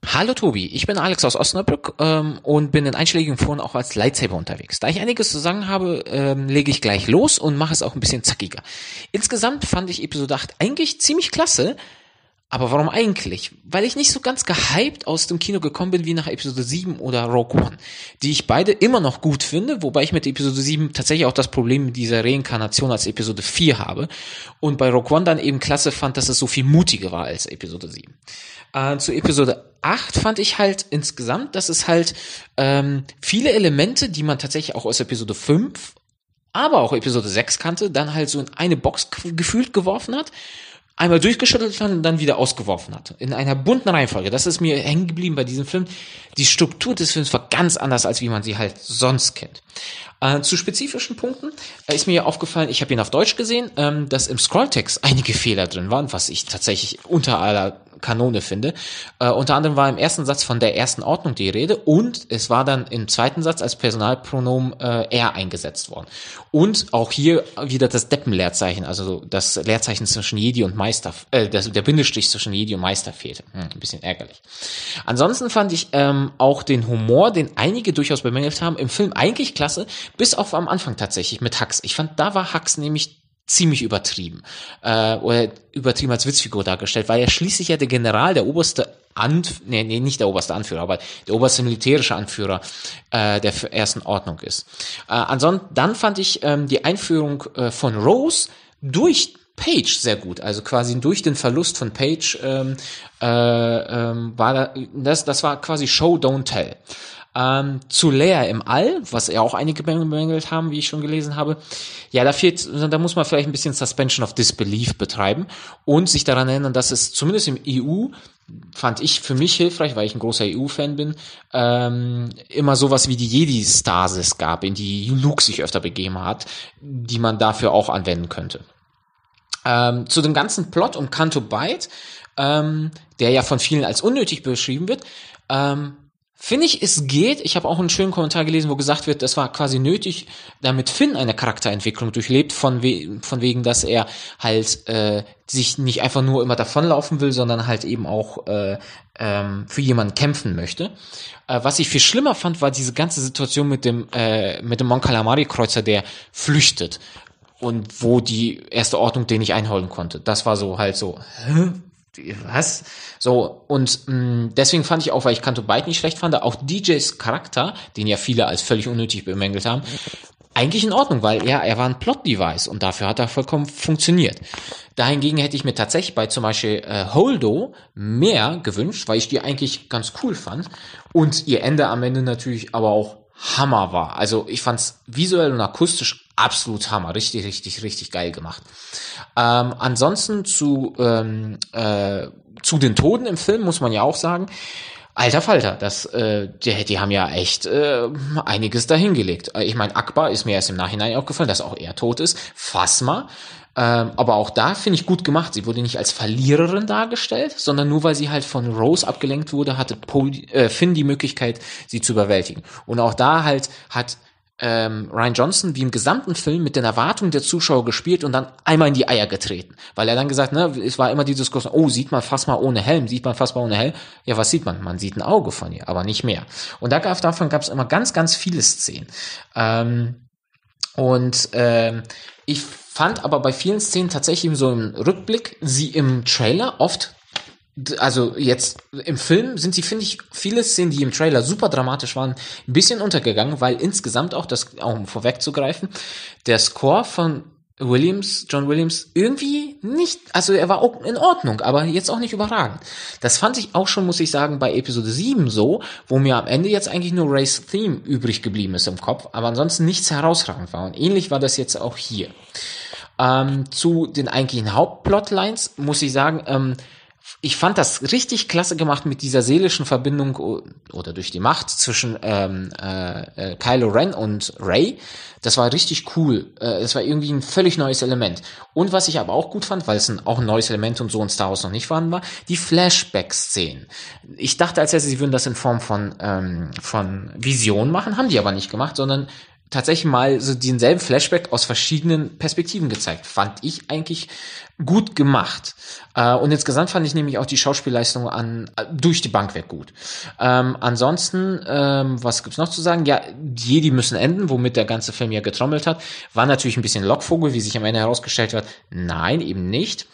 Hallo Tobi, ich bin Alex aus Osnabrück ähm, und bin in einschlägigen Foren auch als Lightsaber unterwegs. Da ich einiges zu sagen habe, ähm, lege ich gleich los und mache es auch ein bisschen zackiger. Insgesamt fand ich Episode 8 eigentlich ziemlich klasse, Aber warum eigentlich? Weil ich nicht so ganz gehypt aus dem Kino gekommen bin wie nach Episode 7 oder Rogue One, die ich beide immer noch gut finde, wobei ich mit Episode 7 tatsächlich auch das Problem mit dieser Reinkarnation als Episode 4 habe und bei Rogue One dann eben klasse fand, dass es so viel mutiger war als Episode 7. Äh, zu Episode 8 fand ich halt insgesamt, dass es halt ähm, viele Elemente, die man tatsächlich auch aus Episode 5, aber auch Episode 6 kannte, dann halt so in eine Box gefühlt geworfen hat einmal durchgeschüttelt hat und dann wieder ausgeworfen hat. In einer bunten Reihenfolge. Das ist mir hängen geblieben bei diesem Film. Die Struktur des Films war ganz anders, als wie man sie halt sonst kennt. Äh, zu spezifischen Punkten äh, ist mir aufgefallen, ich habe ihn auf Deutsch gesehen, ähm, dass im Scrolltext einige Fehler drin waren, was ich tatsächlich unter aller Kanone finde. Äh, unter anderem war im ersten Satz von der ersten Ordnung die Rede und es war dann im zweiten Satz als Personalpronomen äh, er eingesetzt worden. Und auch hier wieder das Deppenleerzeichen, also das Leerzeichen zwischen Jedi und Meister, äh, das, der Bindestrich zwischen Jedi und Meister fehlte. Hm, ein bisschen ärgerlich. Ansonsten fand ich ähm, auch den Humor, den einige durchaus bemängelt haben, im Film eigentlich klasse, bis auf am Anfang tatsächlich mit Hux. Ich fand, da war Hux nämlich ziemlich übertrieben äh, oder übertrieben als Witzfigur dargestellt, weil er schließlich ja der General, der oberste Anf nee, nee, nicht der oberste Anführer, aber der oberste militärische Anführer äh, der ersten Ordnung ist. Äh, ansonsten, dann fand ich ähm, die Einführung äh, von Rose durch Page sehr gut, also quasi durch den Verlust von Page ähm, äh, ähm, war da, das, das war quasi Show Don't Tell. Ähm, zu Leia im All, was ja auch einige bemängelt haben, wie ich schon gelesen habe. Ja, da fehlt, da muss man vielleicht ein bisschen Suspension of Disbelief betreiben und sich daran erinnern, dass es zumindest im EU fand ich für mich hilfreich, weil ich ein großer EU-Fan bin, ähm, immer sowas wie die Jedi-Stasis gab, in die Luke sich öfter begeben hat, die man dafür auch anwenden könnte. Ähm, zu dem ganzen Plot um Canto Bight, ähm, der ja von vielen als unnötig beschrieben wird, ähm, Finde ich, es geht. Ich habe auch einen schönen Kommentar gelesen, wo gesagt wird, das war quasi nötig, damit Finn eine Charakterentwicklung durchlebt, von, we von wegen, dass er halt äh, sich nicht einfach nur immer davonlaufen will, sondern halt eben auch äh, ähm, für jemanden kämpfen möchte. Äh, was ich viel schlimmer fand, war diese ganze Situation mit dem äh, mit dem Mon Calamari Kreuzer, der flüchtet und wo die erste Ordnung den nicht einholen konnte. Das war so halt so. Hä? Was? So, und mh, mm, deswegen fand ich auch, weil ich Kanto Byte nicht schlecht fand, auch DJs Charakter, den ja viele als völlig unnötig bemängelt haben, eigentlich in Ordnung, weil ja, er war ein Plot-Device und dafür hat er vollkommen funktioniert. Dahingegen hätte ich mir tatsächlich bei zum Beispiel äh, Holdo mehr gewünscht, weil ich die eigentlich ganz cool fand und ihr Ende am Ende natürlich aber auch Hammer war. Also ich fand's visuell und akustisch absolut Hammer, richtig, richtig, richtig geil gemacht. Ähm, ansonsten zu ähm, äh, zu den Toten im Film muss man ja auch sagen, Alter Falter, das, äh, die, die haben ja echt äh, einiges dahingelegt. Äh, ich meine, Akbar ist mir erst im Nachhinein aufgefallen, dass auch er tot ist. Fasma, ähm, aber auch da finde ich gut gemacht. Sie wurde nicht als Verliererin dargestellt, sondern nur weil sie halt von Rose abgelenkt wurde, hatte Paul, äh, Finn die Möglichkeit, sie zu überwältigen. Und auch da halt hat ähm, Ryan Johnson wie im gesamten Film mit den Erwartungen der Zuschauer gespielt und dann einmal in die Eier getreten. Weil er dann gesagt, ne, es war immer die Diskussion, oh, sieht man fast mal ohne Helm, sieht man fast mal ohne Helm. Ja, was sieht man? Man sieht ein Auge von ihr, aber nicht mehr. Und da davon gab es immer ganz, ganz viele Szenen. Ähm, und ähm, ich fand aber bei vielen Szenen tatsächlich so im Rückblick sie im Trailer oft also jetzt im Film sind sie, finde ich, viele Szenen, die im Trailer super dramatisch waren, ein bisschen untergegangen, weil insgesamt auch, das, um vorwegzugreifen, der Score von Williams, John Williams, irgendwie nicht, also er war auch in Ordnung, aber jetzt auch nicht überragend. Das fand ich auch schon, muss ich sagen, bei Episode 7 so, wo mir am Ende jetzt eigentlich nur Race Theme übrig geblieben ist im Kopf, aber ansonsten nichts herausragend war. Und ähnlich war das jetzt auch hier. Ähm, zu den eigentlichen Hauptplotlines muss ich sagen, ähm, ich fand das richtig klasse gemacht mit dieser seelischen Verbindung oder durch die Macht zwischen ähm, äh, äh, Kylo Ren und Ray. Das war richtig cool. Äh, es war irgendwie ein völlig neues Element. Und was ich aber auch gut fand, weil es ein, auch ein neues Element und so in Star Wars noch nicht vorhanden war, die Flashback-Szenen. Ich dachte als erstes, sie würden das in Form von, ähm, von Vision machen, haben die aber nicht gemacht, sondern tatsächlich mal so denselben Flashback aus verschiedenen Perspektiven gezeigt. Fand ich eigentlich gut gemacht. Äh, und insgesamt fand ich nämlich auch die Schauspielleistung an äh, durch die Bank weg gut. Ähm, ansonsten, ähm, was gibt's noch zu sagen? Ja, Jedi müssen enden, womit der ganze Film ja getrommelt hat. War natürlich ein bisschen Lockvogel, wie sich am Ende herausgestellt wird. Nein, eben nicht.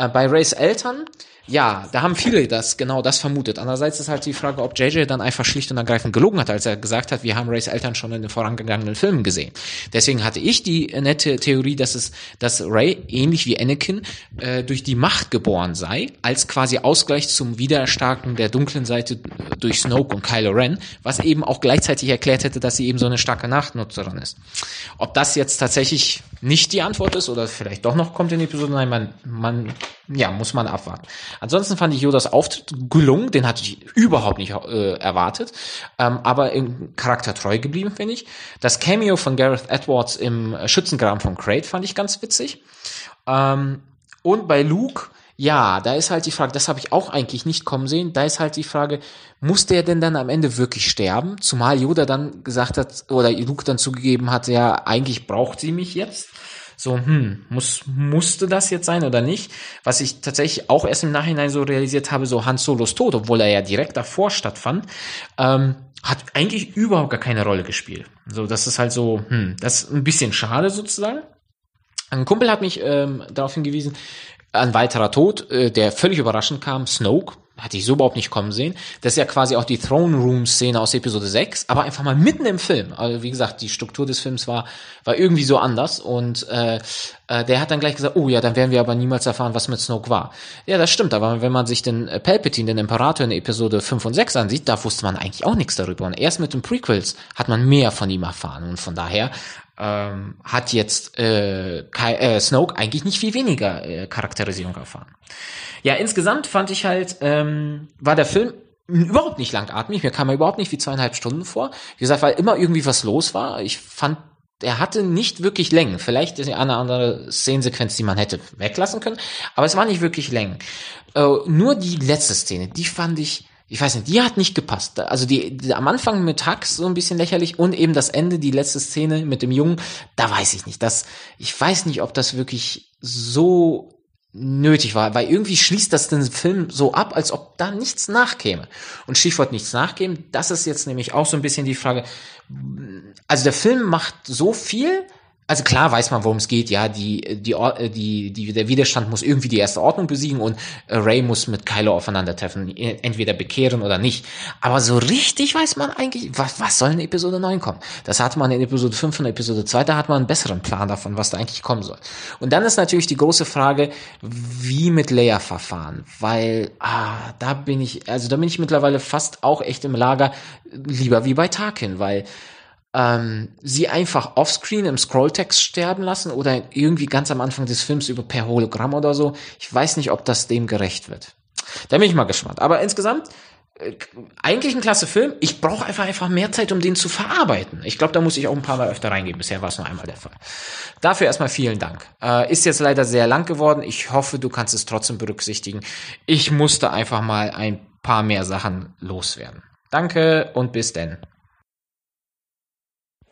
Äh, bei Rays Eltern ja, da haben viele das, genau das vermutet. Andererseits ist halt die Frage, ob JJ dann einfach schlicht und ergreifend gelogen hat, als er gesagt hat, wir haben Rays Eltern schon in den vorangegangenen Filmen gesehen. Deswegen hatte ich die nette Theorie, dass es, dass Ray ähnlich wie Anakin äh, durch die Macht geboren sei, als quasi Ausgleich zum Widerstarken der dunklen Seite durch Snoke und Kylo Ren, was eben auch gleichzeitig erklärt hätte, dass sie eben so eine starke Nachtnutzerin ist. Ob das jetzt tatsächlich nicht die Antwort ist oder vielleicht doch noch kommt in die Episode, nein, man, man, ja, muss man abwarten. Ansonsten fand ich Yodas Auftritt gelungen, den hatte ich überhaupt nicht äh, erwartet, ähm, aber im Charakter treu geblieben, finde ich. Das Cameo von Gareth Edwards im Schützengraben von Crate fand ich ganz witzig. Ähm, und bei Luke, ja, da ist halt die Frage, das habe ich auch eigentlich nicht kommen sehen, da ist halt die Frage, muss der denn dann am Ende wirklich sterben? Zumal Yoda dann gesagt hat, oder Luke dann zugegeben hat, ja, eigentlich braucht sie mich jetzt so, hm, muss, musste das jetzt sein oder nicht? Was ich tatsächlich auch erst im Nachhinein so realisiert habe, so Han Solos Tod, obwohl er ja direkt davor stattfand, ähm, hat eigentlich überhaupt gar keine Rolle gespielt. So, das ist halt so, hm, das ist ein bisschen schade sozusagen. Ein Kumpel hat mich ähm, darauf hingewiesen, ein weiterer Tod, äh, der völlig überraschend kam, Snoke, hatte ich so überhaupt nicht kommen sehen. Das ist ja quasi auch die Throne Room Szene aus Episode 6, aber einfach mal mitten im Film. Also wie gesagt, die Struktur des Films war war irgendwie so anders und äh, äh, der hat dann gleich gesagt, oh ja, dann werden wir aber niemals erfahren, was mit Snoke war. Ja, das stimmt, aber wenn man sich den äh, Palpatine, den Imperator in Episode 5 und 6 ansieht, da wusste man eigentlich auch nichts darüber und erst mit den Prequels hat man mehr von ihm erfahren und von daher ähm, hat jetzt äh, Kai, äh, Snoke eigentlich nicht viel weniger äh, Charakterisierung erfahren. Ja, insgesamt fand ich halt, ähm, war der Film überhaupt nicht langatmig. Mir kam er überhaupt nicht wie zweieinhalb Stunden vor. Wie gesagt, weil immer irgendwie was los war. Ich fand, er hatte nicht wirklich Längen. Vielleicht ist eine andere Szenensequenz, die man hätte weglassen können. Aber es war nicht wirklich Längen. Äh, nur die letzte Szene, die fand ich, ich weiß nicht, die hat nicht gepasst. Also die, die am Anfang mit Hux so ein bisschen lächerlich und eben das Ende, die letzte Szene mit dem Jungen, da weiß ich nicht. Das, ich weiß nicht, ob das wirklich so nötig war, weil irgendwie schließt das den Film so ab, als ob da nichts nachkäme. Und Stichwort nichts nachgeben, das ist jetzt nämlich auch so ein bisschen die Frage, also der Film macht so viel, also klar weiß man, worum es geht, ja, die, die, die, die, der Widerstand muss irgendwie die erste Ordnung besiegen und äh, Ray muss mit Kylo aufeinandertreffen, entweder bekehren oder nicht. Aber so richtig weiß man eigentlich, was, was soll in Episode 9 kommen? Das hatte man in Episode 5 und Episode 2, da hat man einen besseren Plan davon, was da eigentlich kommen soll. Und dann ist natürlich die große Frage, wie mit Leia verfahren, weil, ah, da bin ich, also da bin ich mittlerweile fast auch echt im Lager, lieber wie bei Tarkin, weil, ähm, sie einfach offscreen im Scrolltext sterben lassen oder irgendwie ganz am Anfang des Films über per Hologramm oder so. Ich weiß nicht, ob das dem gerecht wird. Da bin ich mal gespannt. Aber insgesamt äh, eigentlich ein klasse Film. Ich brauche einfach einfach mehr Zeit, um den zu verarbeiten. Ich glaube, da muss ich auch ein paar Mal öfter reingehen. Bisher war es nur einmal der Fall. Dafür erstmal vielen Dank. Äh, ist jetzt leider sehr lang geworden. Ich hoffe, du kannst es trotzdem berücksichtigen. Ich musste einfach mal ein paar mehr Sachen loswerden. Danke und bis denn.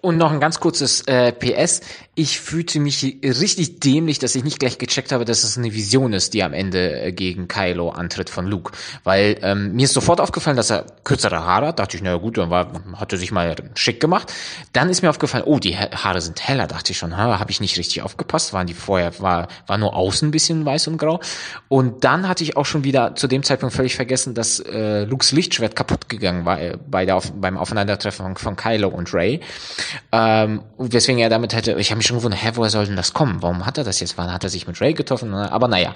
Und noch ein ganz kurzes äh, PS. Ich fühlte mich richtig dämlich, dass ich nicht gleich gecheckt habe, dass es eine Vision ist, die am Ende äh, gegen Kylo antritt von Luke. Weil ähm, mir ist sofort aufgefallen, dass er kürzere Haare hat. Dachte ich, na gut, dann war, hat er sich mal schick gemacht. Dann ist mir aufgefallen, oh, die Haare sind heller. Dachte ich schon, ha, habe ich nicht richtig aufgepasst. Waren die vorher, war, war nur außen ein bisschen weiß und grau. Und dann hatte ich auch schon wieder zu dem Zeitpunkt völlig vergessen, dass äh, Lukes Lichtschwert kaputt gegangen war äh, bei der, beim Aufeinandertreffen von, von Kylo und Ray. Ähm, weswegen er damit hätte, ich habe mich schon gewundert, hä, woher soll denn das kommen? Warum hat er das jetzt? Wann hat er sich mit Ray getroffen? Aber naja,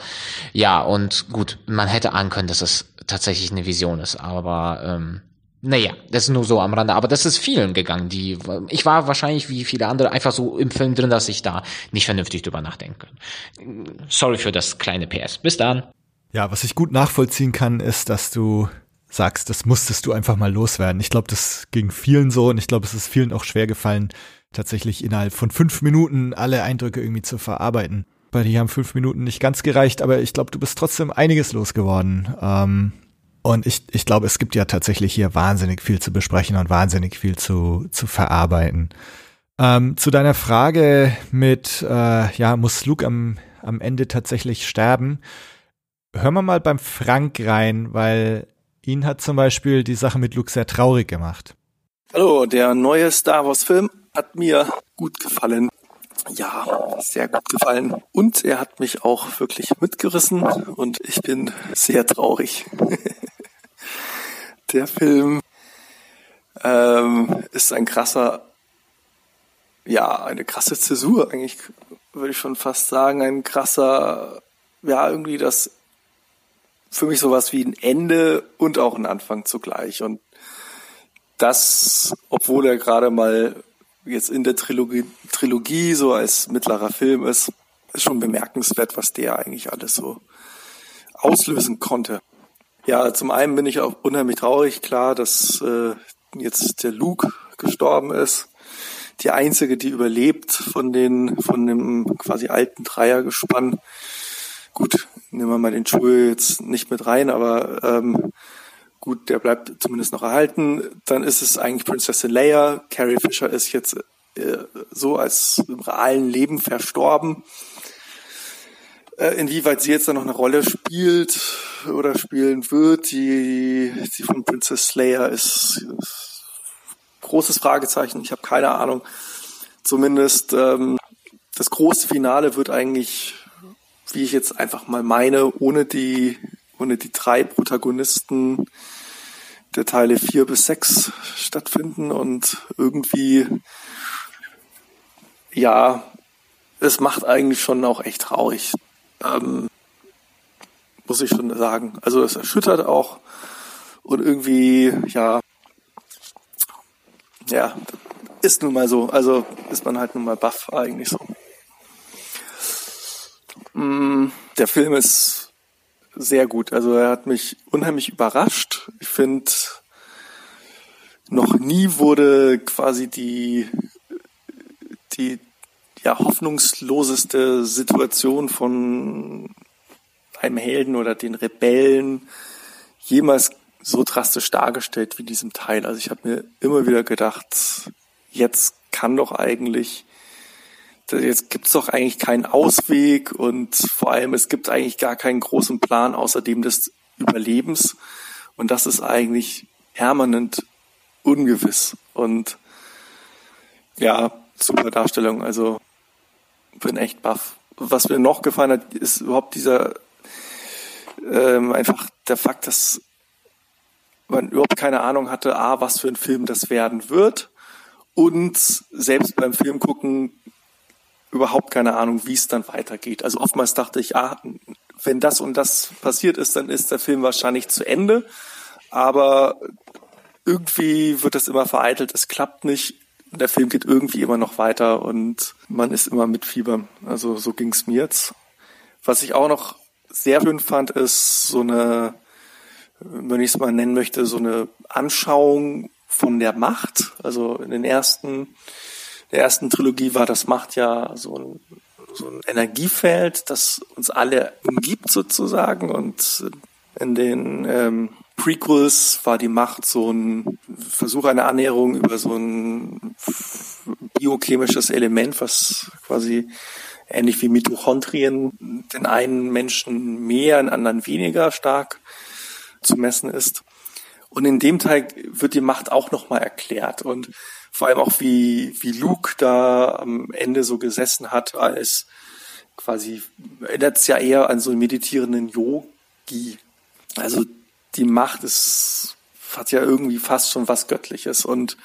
ja, und gut, man hätte ahnen können, dass es tatsächlich eine Vision ist, aber ähm, naja, das ist nur so am Rande, aber das ist vielen gegangen, die, ich war wahrscheinlich wie viele andere einfach so im Film drin, dass ich da nicht vernünftig drüber nachdenken kann. Sorry für das kleine PS. Bis dann. Ja, was ich gut nachvollziehen kann, ist, dass du sagst, das musstest du einfach mal loswerden. Ich glaube, das ging vielen so und ich glaube, es ist vielen auch schwer gefallen, tatsächlich innerhalb von fünf Minuten alle Eindrücke irgendwie zu verarbeiten. Bei dir haben fünf Minuten nicht ganz gereicht, aber ich glaube, du bist trotzdem einiges losgeworden. Ähm, und ich, ich glaube, es gibt ja tatsächlich hier wahnsinnig viel zu besprechen und wahnsinnig viel zu, zu verarbeiten. Ähm, zu deiner Frage mit, äh, ja, muss Luke am, am Ende tatsächlich sterben? Hören wir mal beim Frank rein, weil Ihn hat zum Beispiel die Sache mit Luke sehr traurig gemacht. Hallo, der neue Star Wars Film hat mir gut gefallen. ja, sehr gut gefallen. Und er hat mich auch wirklich mitgerissen und ich bin sehr traurig. [laughs] Der Film ähm, ist ein krasser, ja, eine krasse Zäsur eigentlich, würde ich schon fast sagen. Ein krasser, ja, irgendwie das für mich sowas wie ein Ende und auch ein Anfang zugleich. Und das, obwohl er gerade mal jetzt in der Trilogie, Trilogie so als mittlerer Film ist, ist schon bemerkenswert, was der eigentlich alles so auslösen konnte. Ja, zum einen bin ich auch unheimlich traurig, klar, dass äh, jetzt der Luke gestorben ist. Die einzige, die überlebt von den, von dem quasi alten Dreiergespann. Gut, nehmen wir mal den Schuhe jetzt nicht mit rein, aber ähm, Gut, der bleibt zumindest noch erhalten. Dann ist es eigentlich Prinzessin Leia. Carrie Fisher ist jetzt äh, so als im realen Leben verstorben. Äh, inwieweit sie jetzt da noch eine Rolle spielt oder spielen wird, die, die von Princess Leia ist, ist großes Fragezeichen. Ich habe keine Ahnung. Zumindest ähm, das große Finale wird eigentlich, wie ich jetzt einfach mal meine, ohne die ohne die drei Protagonisten der Teile vier bis sechs stattfinden und irgendwie, ja, es macht eigentlich schon auch echt traurig. Ähm, muss ich schon sagen. Also es erschüttert auch und irgendwie, ja, ja, ist nun mal so. Also ist man halt nun mal baff eigentlich so. Mm, der Film ist sehr gut. Also er hat mich unheimlich überrascht. Ich finde, noch nie wurde quasi die, die ja, hoffnungsloseste Situation von einem Helden oder den Rebellen jemals so drastisch dargestellt wie diesem Teil. Also ich habe mir immer wieder gedacht, jetzt kann doch eigentlich jetzt gibt's doch eigentlich keinen Ausweg und vor allem es gibt eigentlich gar keinen großen Plan außer dem des Überlebens. Und das ist eigentlich permanent ungewiss. Und ja, super Darstellung, also bin echt baff. Was mir noch gefallen hat, ist überhaupt dieser ähm, einfach der Fakt, dass man überhaupt keine Ahnung hatte, a, was für ein Film das werden wird. Und selbst beim Film gucken überhaupt keine Ahnung, wie es dann weitergeht. Also oftmals dachte ich, ah, wenn das und das passiert ist, dann ist der Film wahrscheinlich zu Ende. Aber irgendwie wird das immer vereitelt, es klappt nicht. Der Film geht irgendwie immer noch weiter und man ist immer mit Fieber. Also so ging's mir jetzt. Was ich auch noch sehr schön fand, ist so eine, wenn ich es mal nennen möchte, so eine Anschauung von der Macht. Also in den ersten der ersten Trilogie war das Macht ja so ein, so ein Energiefeld, das uns alle umgibt sozusagen. Und in den ähm, Prequels war die Macht so ein Versuch einer Annäherung über so ein biochemisches Element, was quasi ähnlich wie Mitochondrien den einen Menschen mehr, den anderen weniger stark zu messen ist. Und in dem Teil wird die Macht auch nochmal erklärt. Und vor allem auch wie, wie Luke da am Ende so gesessen hat als quasi, erinnert es ja eher an so einen meditierenden Yogi. Also die Macht ist, hat ja irgendwie fast schon was Göttliches. Und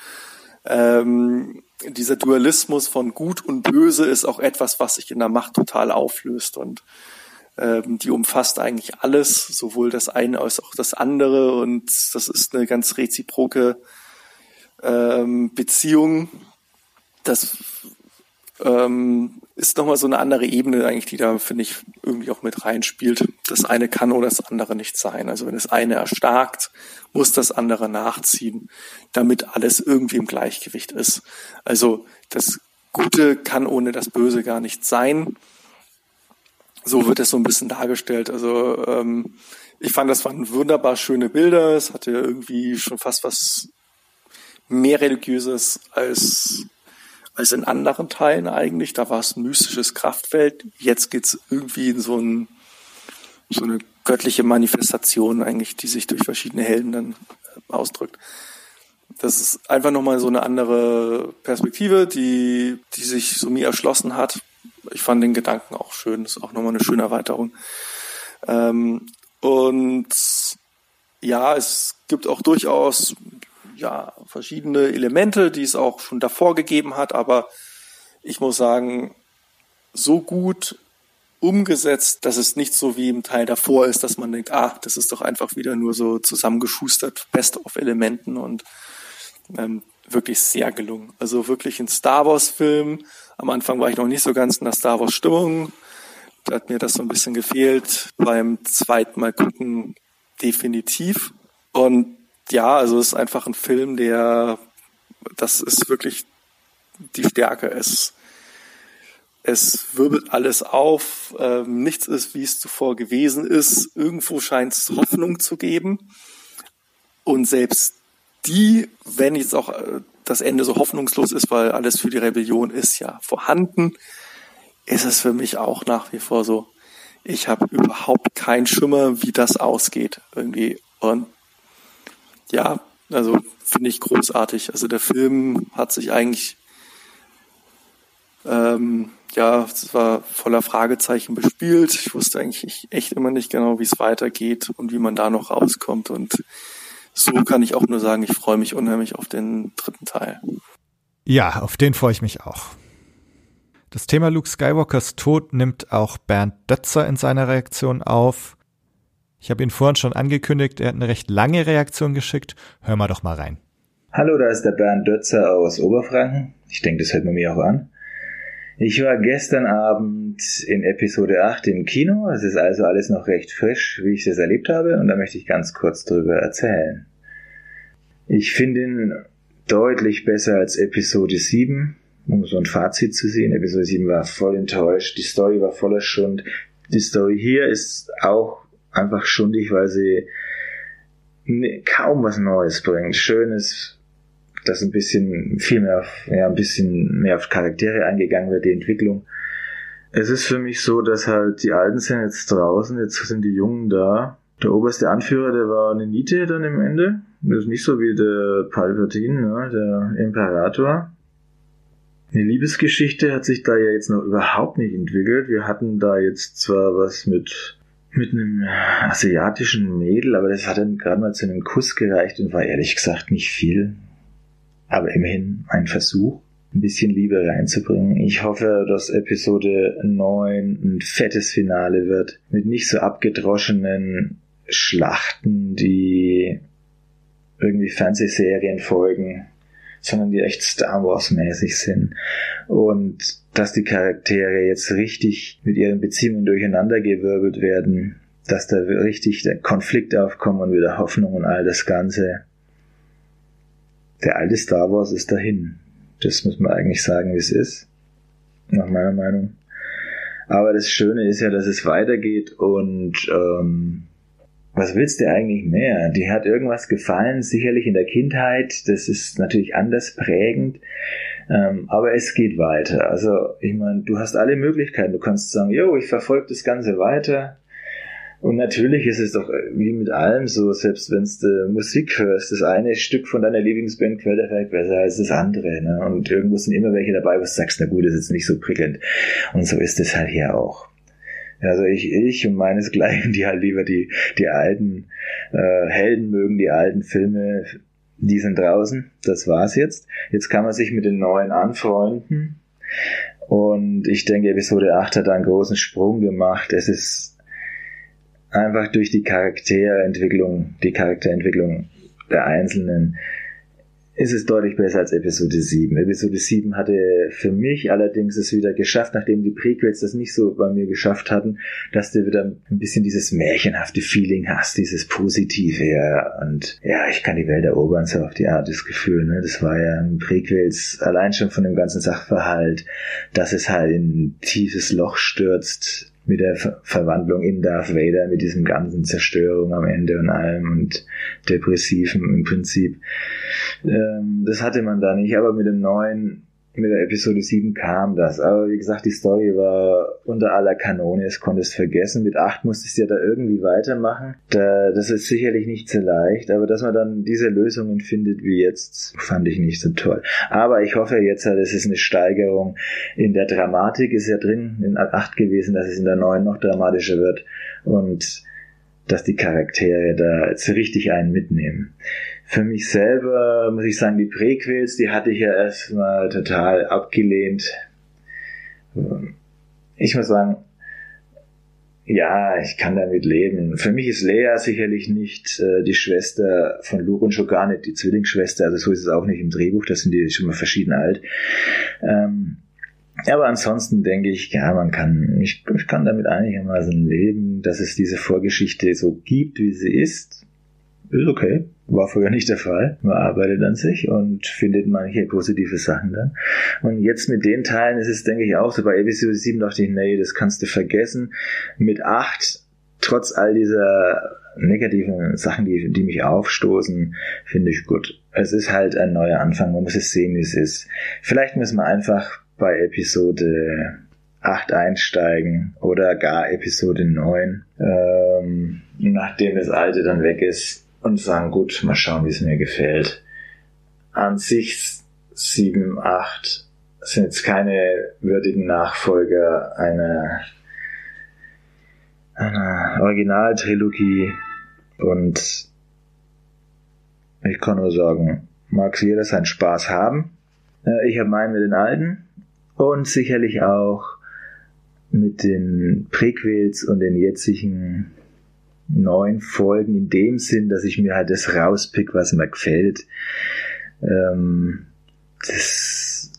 ähm, dieser Dualismus von Gut und Böse ist auch etwas, was sich in der Macht total auflöst. Und ähm, die umfasst eigentlich alles, sowohl das eine als auch das andere. Und das ist eine ganz reziproke ähm, Beziehung, das ähm, ist nochmal so eine andere Ebene eigentlich, die da, finde ich, irgendwie auch mit reinspielt. Das eine kann oder das andere nicht sein. Also wenn das eine erstarkt, muss das andere nachziehen, damit alles irgendwie im Gleichgewicht ist. Also das Gute kann ohne das Böse gar nicht sein. So wird es so ein bisschen dargestellt. Also ähm, ich fand, das waren wunderbar schöne Bilder. Es hatte irgendwie schon fast was mehr religiöses als, als in anderen Teilen eigentlich. Da war es ein mystisches Kraftfeld. Jetzt geht's irgendwie in so, ein, so eine göttliche Manifestation eigentlich, die sich durch verschiedene Helden dann äh, ausdrückt. das ist einfach nochmal so eine andere Perspektive, die, die sich so mir erschlossen hat. Ich fand den Gedanken auch schön, das ist auch nochmal eine schöne Erweiterung. Ähm, und ja, es gibt auch durchaus ja, verschiedene Elemente, die es auch schon davor gegeben hat, aber ich muss sagen, so gut umgesetzt, dass es nicht so wie im Teil davor ist, dass man denkt, ah, das ist doch einfach wieder nur so zusammengeschustert, Best-of-Elementen und ähm, wirklich sehr gelungen. Also wirklich ein Star Wars-Film. Am Anfang war ich noch nicht so ganz in der Star Wars-Stimmung. Da hat mir das so ein bisschen gefehlt. Beim zweiten Mal gucken definitiv. Und ja, also es ist einfach ein Film, der, das ist wirklich die Stärke. Es es wirbelt alles auf, ähm, nichts ist, wie es zuvor gewesen ist. Irgendwo scheint es Hoffnung zu geben. Und selbst die, wenn jetzt auch äh, das Ende so hoffnungslos ist, weil alles für die Rebellion ist ja vorhanden, ist es für mich auch nach wie vor so, ich habe überhaupt keinen Schimmer, wie das ausgeht irgendwie. Und ja, also finde ich großartig. Also der Film hat sich eigentlich ähm, ja, es war voller Fragezeichen bespielt. Ich wusste eigentlich echt immer nicht genau, wie es weitergeht und wie man da noch rauskommt. Und so kann ich auch nur sagen, ich freue mich unheimlich auf den dritten Teil. Ja, auf den freue ich mich auch. Das Thema Luke Skywalkers Tod nimmt auch Bernd Dötzer in seiner Reaktion auf. Ich habe ihn vorhin schon angekündigt, er hat eine recht lange Reaktion geschickt. Hör mal doch mal rein. Hallo, da ist der Bernd Dötzer aus Oberfranken. Ich denke, das hört man mir auch an. Ich war gestern Abend in Episode 8 im Kino. Es ist also alles noch recht frisch, wie ich das erlebt habe. Und da möchte ich ganz kurz drüber erzählen. Ich finde ihn deutlich besser als Episode 7, um so ein Fazit zu sehen. Episode 7 war voll enttäuscht. Die Story war voller Schund. Die Story hier ist auch einfach schundig, weil sie kaum was Neues bringt. Schönes, dass ein bisschen viel mehr auf, ja, ein bisschen mehr auf Charaktere eingegangen wird, die Entwicklung. Es ist für mich so, dass halt die Alten sind jetzt draußen, jetzt sind die Jungen da. Der oberste Anführer, der war eine Niete dann im Ende. Das ist nicht so wie der Palpatine, ne, der Imperator. Eine Liebesgeschichte hat sich da ja jetzt noch überhaupt nicht entwickelt. Wir hatten da jetzt zwar was mit, mit einem asiatischen Mädel, aber das hat dann gerade mal zu einem Kuss gereicht und war ehrlich gesagt nicht viel aber immerhin ein Versuch, ein bisschen Liebe reinzubringen. Ich hoffe, dass Episode 9 ein fettes Finale wird, mit nicht so abgedroschenen Schlachten, die irgendwie Fernsehserien folgen, sondern die echt Star Wars mäßig sind. Und dass die Charaktere jetzt richtig mit ihren Beziehungen durcheinandergewirbelt werden, dass da richtig der Konflikt aufkommt und wieder Hoffnung und all das Ganze der alte Star Wars ist dahin. Das muss man eigentlich sagen, wie es ist. Nach meiner Meinung. Aber das Schöne ist ja, dass es weitergeht und ähm, was willst du eigentlich mehr? Die hat irgendwas gefallen, sicherlich in der Kindheit. Das ist natürlich anders prägend. Ähm, aber es geht weiter. Also, ich meine, du hast alle Möglichkeiten. Du kannst sagen, yo, ich verfolge das Ganze weiter. Und natürlich ist es doch äh, wie mit allem so, selbst wenn du Musik hörst, das eine Stück von deiner Lieblingsband quält vielleicht besser als das andere. Ne? Und irgendwo sind immer welche dabei, wo du sagst, na gut, das ist jetzt nicht so prickelnd. Und so ist es halt hier auch. Also ich, ich und meinesgleichen, [laughs] die halt lieber die, die alten äh, Helden mögen, die alten Filme, die sind draußen. Das war's jetzt. Jetzt kann man sich mit den neuen anfreunden. Und ich denke, Episode 8 hat einen großen Sprung gemacht. Es ist einfach durch die Charakterentwicklung, die Charakterentwicklung der Einzelnen, ist es deutlich besser als Episode 7. Episode 7 hatte für mich allerdings es wieder geschafft, nachdem die Prequels das nicht so bei mir geschafft hatten, dass du wieder ein bisschen dieses märchenhafte Feeling hast, dieses Positive, ja, und ja, ich kann die Welt erobern, so auf die Art, das Gefühl, ne, das war ja in Prequels allein schon von dem ganzen Sachverhalt, dass es halt in ein tiefes Loch stürzt, mit der Ver Verwandlung in Darth Vader, mit diesem ganzen Zerstörung am Ende und allem und depressiven im Prinzip. Ähm, das hatte man da nicht, aber mit dem neuen mit der Episode 7 kam das. Aber wie gesagt, die Story war unter aller Kanone, es konnte es vergessen. Mit 8 musste ich ja da irgendwie weitermachen. Da, das ist sicherlich nicht so leicht, aber dass man dann diese Lösungen findet wie jetzt, fand ich nicht so toll. Aber ich hoffe jetzt, das ist eine Steigerung in der Dramatik, ist ja drin in 8 gewesen, dass es in der 9 noch dramatischer wird und dass die Charaktere da jetzt richtig einen mitnehmen. Für mich selber muss ich sagen, die Prequels, die hatte ich ja erstmal total abgelehnt. Ich muss sagen, ja, ich kann damit leben. Für mich ist Leia sicherlich nicht äh, die Schwester von Luke und schon gar nicht die Zwillingsschwester. Also so ist es auch nicht im Drehbuch. Das sind die schon mal verschieden alt. Ähm, aber ansonsten denke ich, ja, man kann, ich, ich kann damit einigermaßen leben, dass es diese Vorgeschichte so gibt, wie sie ist. Ist okay. War früher nicht der Fall. Man arbeitet an sich und findet manche positive Sachen dann. Und jetzt mit den Teilen ist es, denke ich, auch so. Bei Episode 7 dachte ich, nee, das kannst du vergessen. Mit 8, trotz all dieser negativen Sachen, die, die mich aufstoßen, finde ich gut. Es ist halt ein neuer Anfang. Man muss es sehen, wie es ist. Vielleicht müssen wir einfach bei Episode 8 einsteigen oder gar Episode 9, ähm, nachdem das alte dann weg ist und sagen, gut, mal schauen, wie es mir gefällt. An sich 7, 8 sind jetzt keine würdigen Nachfolger einer, einer Originaltrilogie und ich kann nur sagen, mag jeder seinen Spaß haben. Äh, ich habe meinen mit den alten und sicherlich auch mit den Prequels und den jetzigen neun Folgen in dem Sinn, dass ich mir halt das rauspick, was mir gefällt. Ähm, das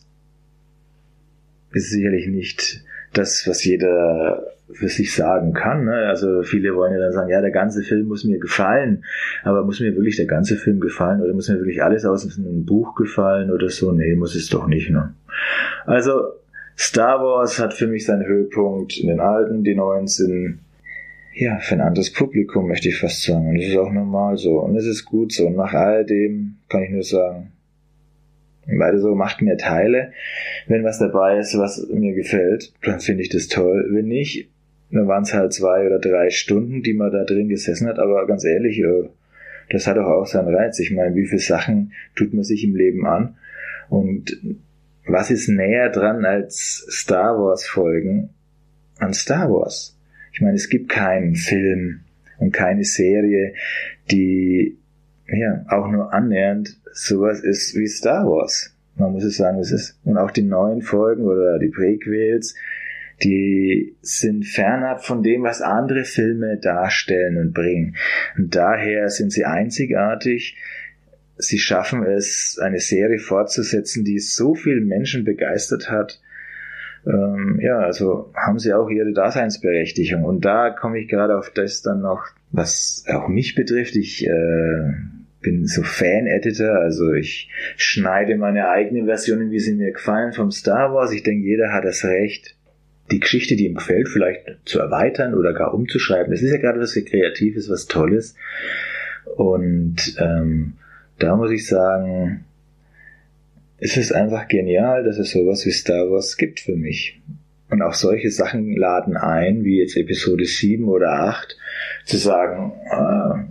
ist sicherlich nicht das, was jeder für sich sagen kann. Ne? Also viele wollen ja dann sagen, ja, der ganze Film muss mir gefallen, aber muss mir wirklich der ganze Film gefallen oder muss mir wirklich alles aus einem Buch gefallen oder so? Nee, muss es doch nicht. Ne? Also Star Wars hat für mich seinen Höhepunkt in den alten, die neuen sind ja, für ein anderes Publikum, möchte ich fast sagen. Und das ist auch normal so. Und es ist gut so. Und nach all dem kann ich nur sagen, beide so, macht mir Teile. Wenn was dabei ist, was mir gefällt, dann finde ich das toll. Wenn nicht, dann waren es halt zwei oder drei Stunden, die man da drin gesessen hat. Aber ganz ehrlich, äh, das hat doch auch seinen Reiz. Ich meine, wie viele Sachen tut man sich im Leben an? Und was ist näher dran als Star Wars Folgen an Star Wars? Ich meine, es gibt keinen Film und keine Serie, die ja auch nur annähernd sowas ist wie Star Wars. Man muss es sagen, es ist. Und auch die neuen Folgen oder die Prequels, die sind fernab von dem, was andere Filme darstellen und bringen. Und daher sind sie einzigartig. Sie schaffen es, eine Serie fortzusetzen, die so viele Menschen begeistert hat, ähm, ja, also haben sie auch ihre Daseinsberechtigung. Und da komme ich gerade auf das dann noch, was auch mich betrifft. Ich äh, bin so Fan-Editor, also ich schneide meine eigenen Versionen, wie sie mir gefallen, vom Star Wars. Ich denke, jeder hat das Recht, die Geschichte, die ihm gefällt, vielleicht zu erweitern oder gar umzuschreiben. Das ist ja gerade was Kreatives, was Tolles. Und ähm, da muss ich sagen, es ist einfach genial, dass es sowas wie Star Wars gibt für mich. Und auch solche Sachen laden ein, wie jetzt Episode 7 oder 8, zu sagen, ah,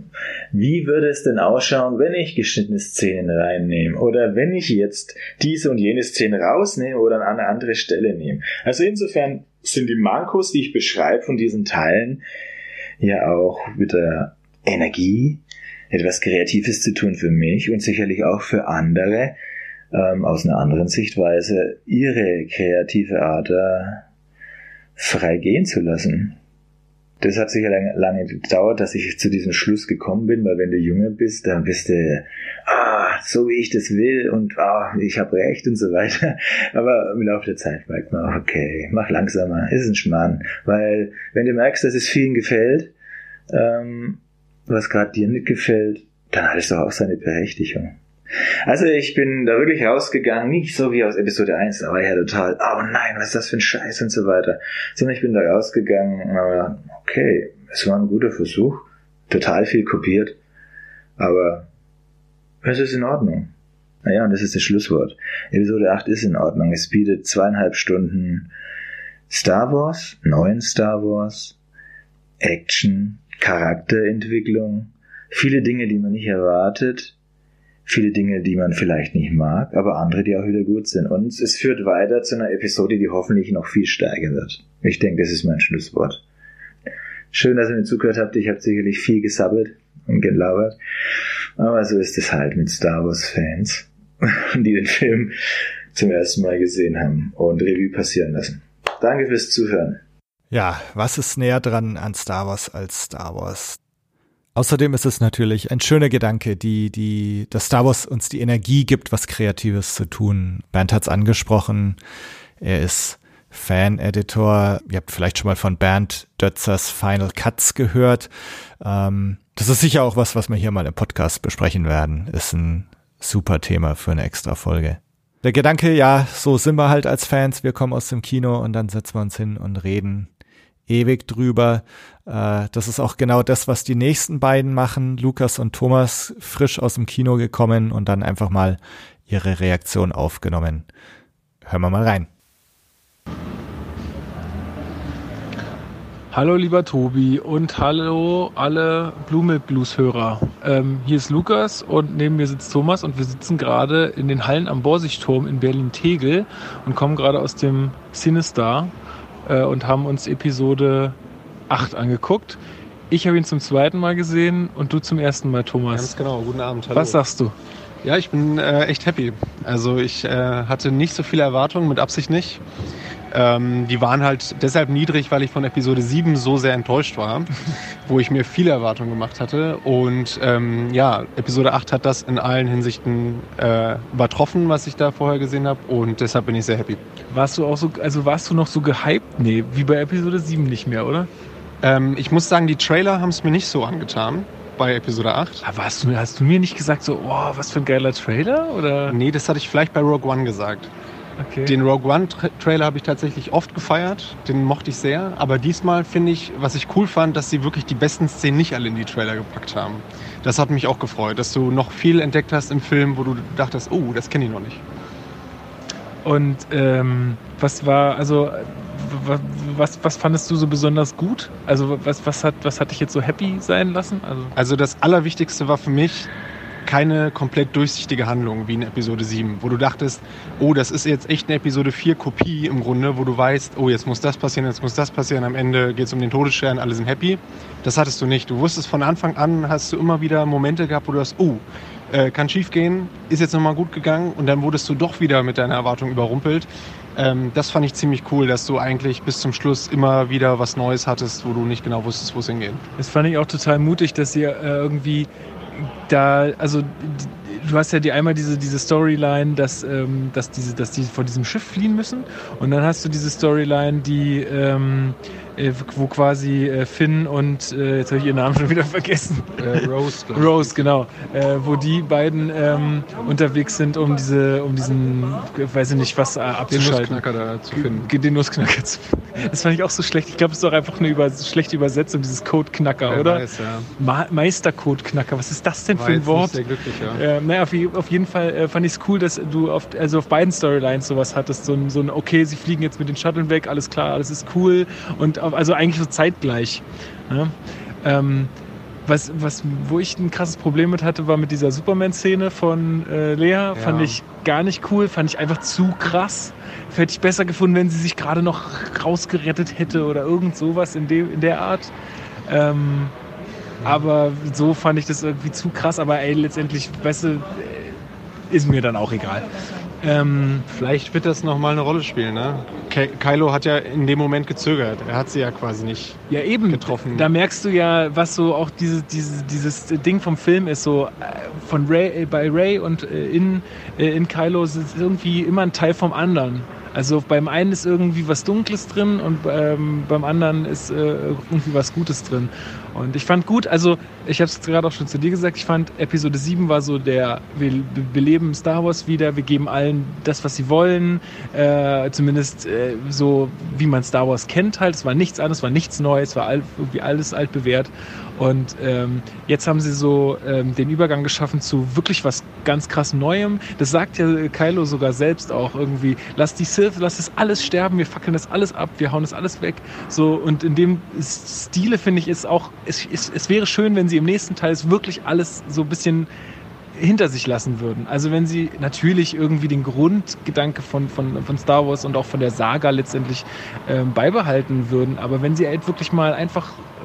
wie würde es denn ausschauen, wenn ich geschnittene Szenen reinnehme? Oder wenn ich jetzt diese und jene Szene rausnehme oder an eine andere Stelle nehme? Also insofern sind die Mankos, die ich beschreibe von diesen Teilen, ja auch mit der Energie, etwas Kreatives zu tun für mich und sicherlich auch für andere, ähm, aus einer anderen Sichtweise ihre kreative Ader frei gehen zu lassen. Das hat sicher lange, lange gedauert, dass ich zu diesem Schluss gekommen bin, weil wenn du jünger bist, dann bist du, ah, so wie ich das will und ah, ich habe recht und so weiter. [laughs] Aber im Laufe der Zeit merkt man, okay, mach langsamer, ist ein Schmarrn. Weil wenn du merkst, dass es vielen gefällt, ähm, was gerade dir nicht gefällt, dann hat es doch auch seine Berechtigung. Also ich bin da wirklich rausgegangen, nicht so wie aus Episode 1, da war ja total, oh nein, was ist das für ein Scheiß und so weiter. Sondern ich bin da rausgegangen, aber okay, es war ein guter Versuch, total viel kopiert, aber es ist in Ordnung. Naja, und das ist das Schlusswort. Episode 8 ist in Ordnung. Es bietet zweieinhalb Stunden Star Wars, neuen Star Wars, Action, Charakterentwicklung, viele Dinge, die man nicht erwartet, viele Dinge, die man vielleicht nicht mag, aber andere, die auch wieder gut sind. Und es führt weiter zu einer Episode, die hoffentlich noch viel steigen wird. Ich denke, das ist mein Schlusswort. Schön, dass ihr mir zugehört habt. Ich habe sicherlich viel gesabbelt und gelabert. Aber so ist es halt mit Star Wars-Fans, [laughs] die den Film zum ersten Mal gesehen haben und Revue passieren lassen. Danke fürs Zuhören. Ja, was ist näher dran an Star Wars als Star Wars? Außerdem ist es natürlich ein schöner Gedanke, die, die, dass Star Wars uns die Energie gibt, was Kreatives zu tun. Bernd hat's angesprochen. Er ist Fan-Editor. Ihr habt vielleicht schon mal von Bernd Dötzers Final Cuts gehört. Ähm, das ist sicher auch was, was wir hier mal im Podcast besprechen werden. Ist ein super Thema für eine extra Folge. Der Gedanke, ja, so sind wir halt als Fans. Wir kommen aus dem Kino und dann setzen wir uns hin und reden ewig drüber. Äh, das ist auch genau das, was die nächsten beiden machen. Lukas und Thomas frisch aus dem Kino gekommen und dann einfach mal ihre Reaktion aufgenommen. Hören wir mal rein. Hallo lieber Tobi und hallo alle Blue Blues Hörer. Ähm, hier ist Lukas und neben mir sitzt Thomas und wir sitzen gerade in den Hallen am Borsigturm in Berlin-Tegel und kommen gerade aus dem Cinestar äh, und haben uns Episode 8 angeguckt. Ich habe ihn zum zweiten Mal gesehen und du zum ersten Mal, Thomas. Ganz genau, guten Abend. Hallo. Was sagst du? Ja, ich bin äh, echt happy. Also ich äh, hatte nicht so viele Erwartungen, mit Absicht nicht. Ähm, die waren halt deshalb niedrig, weil ich von Episode 7 so sehr enttäuscht war, [laughs] wo ich mir viele Erwartungen gemacht hatte. Und ähm, ja, Episode 8 hat das in allen Hinsichten äh, übertroffen, was ich da vorher gesehen habe. Und deshalb bin ich sehr happy. Warst du auch so, also warst du noch so gehypt? Nee, wie bei Episode 7 nicht mehr, oder? Ähm, ich muss sagen, die Trailer haben es mir nicht so angetan bei Episode 8. Aber hast du, hast du mir nicht gesagt, so, oh, was für ein geiler Trailer? Oder? Nee, das hatte ich vielleicht bei Rogue One gesagt. Okay. Den Rogue One Tra Trailer habe ich tatsächlich oft gefeiert. Den mochte ich sehr. Aber diesmal finde ich, was ich cool fand, dass sie wirklich die besten Szenen nicht alle in die Trailer gepackt haben. Das hat mich auch gefreut, dass du noch viel entdeckt hast im Film, wo du dachtest, oh, das kenne ich noch nicht. Und ähm, was war, also was, was fandest du so besonders gut? Also was, was, hat, was hat dich jetzt so happy sein lassen? Also, also das Allerwichtigste war für mich keine komplett durchsichtige Handlung wie in Episode 7, wo du dachtest, oh, das ist jetzt echt eine Episode 4 Kopie im Grunde, wo du weißt, oh, jetzt muss das passieren, jetzt muss das passieren, am Ende geht es um den Todesstern, alle sind happy. Das hattest du nicht. Du wusstest von Anfang an, hast du immer wieder Momente gehabt, wo du hast, oh, äh, kann schief gehen, ist jetzt nochmal gut gegangen und dann wurdest du doch wieder mit deiner Erwartung überrumpelt. Ähm, das fand ich ziemlich cool, dass du eigentlich bis zum Schluss immer wieder was Neues hattest, wo du nicht genau wusstest, wo es hingeht. Das fand ich auch total mutig, dass ihr äh, irgendwie da, also du hast ja die einmal diese, diese Storyline, dass, ähm, dass, diese, dass die von diesem Schiff fliehen müssen. Und dann hast du diese Storyline, die ähm, äh, wo quasi äh, Finn und äh, jetzt habe ich ihren Namen schon wieder vergessen. Äh, Rose. Rose, genau. Äh, wo die beiden ähm, unterwegs sind, um diese, um diesen, weiß ich nicht, was äh, abzuschalten. Den Nussknacker da zu finden. Den Nussknacker zu finden. Das fand ich auch so schlecht. Ich glaube, es ist doch einfach eine über, schlechte Übersetzung, dieses Codeknacker, Wer oder? weiß, ja. Ma Meistercodeknacker, was ist das denn War für ein Wort? sehr glücklich, ja. Äh, naja, auf, auf jeden Fall äh, fand ich es cool, dass du auf, also auf beiden Storylines sowas hattest. So ein, so ein, okay, sie fliegen jetzt mit den Shuttlen weg, alles klar, alles ist cool. Und also eigentlich so zeitgleich. Ne? Ähm, was, was, wo ich ein krasses Problem mit hatte, war mit dieser Superman-Szene von äh, Lea. Fand ich gar nicht cool, fand ich einfach zu krass. Hätte ich besser gefunden, wenn sie sich gerade noch rausgerettet hätte oder irgend sowas in, dem, in der Art. Ähm, aber so fand ich das irgendwie zu krass. Aber ey, letztendlich, weißt du, ist mir dann auch egal. Ähm, Vielleicht wird das nochmal eine Rolle spielen, ne? Ky Kylo hat ja in dem Moment gezögert. Er hat sie ja quasi nicht ja, eben. getroffen. Da merkst du ja, was so auch diese, diese, dieses Ding vom Film ist, so äh, von Ray, äh, bei Ray und äh, in, in Kylo ist es irgendwie immer ein Teil vom anderen. Also beim einen ist irgendwie was Dunkles drin und ähm, beim anderen ist äh, irgendwie was Gutes drin. Und ich fand gut, also ich habe es gerade auch schon zu dir gesagt, ich fand Episode 7 war so der, wir be- beleben Star Wars wieder, wir geben allen das, was sie wollen, äh, zumindest äh, so, wie man Star Wars kennt halt. Es war nichts anderes, es war nichts Neues, es war all, irgendwie alles altbewährt. Und ähm, jetzt haben sie so ähm, den Übergang geschaffen zu wirklich was ganz krass Neuem. Das sagt ja Kylo sogar selbst auch irgendwie. Lass die Sith, lass das alles sterben, wir fackeln das alles ab, wir hauen das alles weg. So und in dem Stile finde ich ist auch, es, es, es wäre schön, wenn sie im nächsten Teil es wirklich alles so ein bisschen hinter sich lassen würden. Also wenn sie natürlich irgendwie den Grundgedanke von, von, von Star Wars und auch von der Saga letztendlich ähm, beibehalten würden, aber wenn sie halt wirklich mal einfach äh,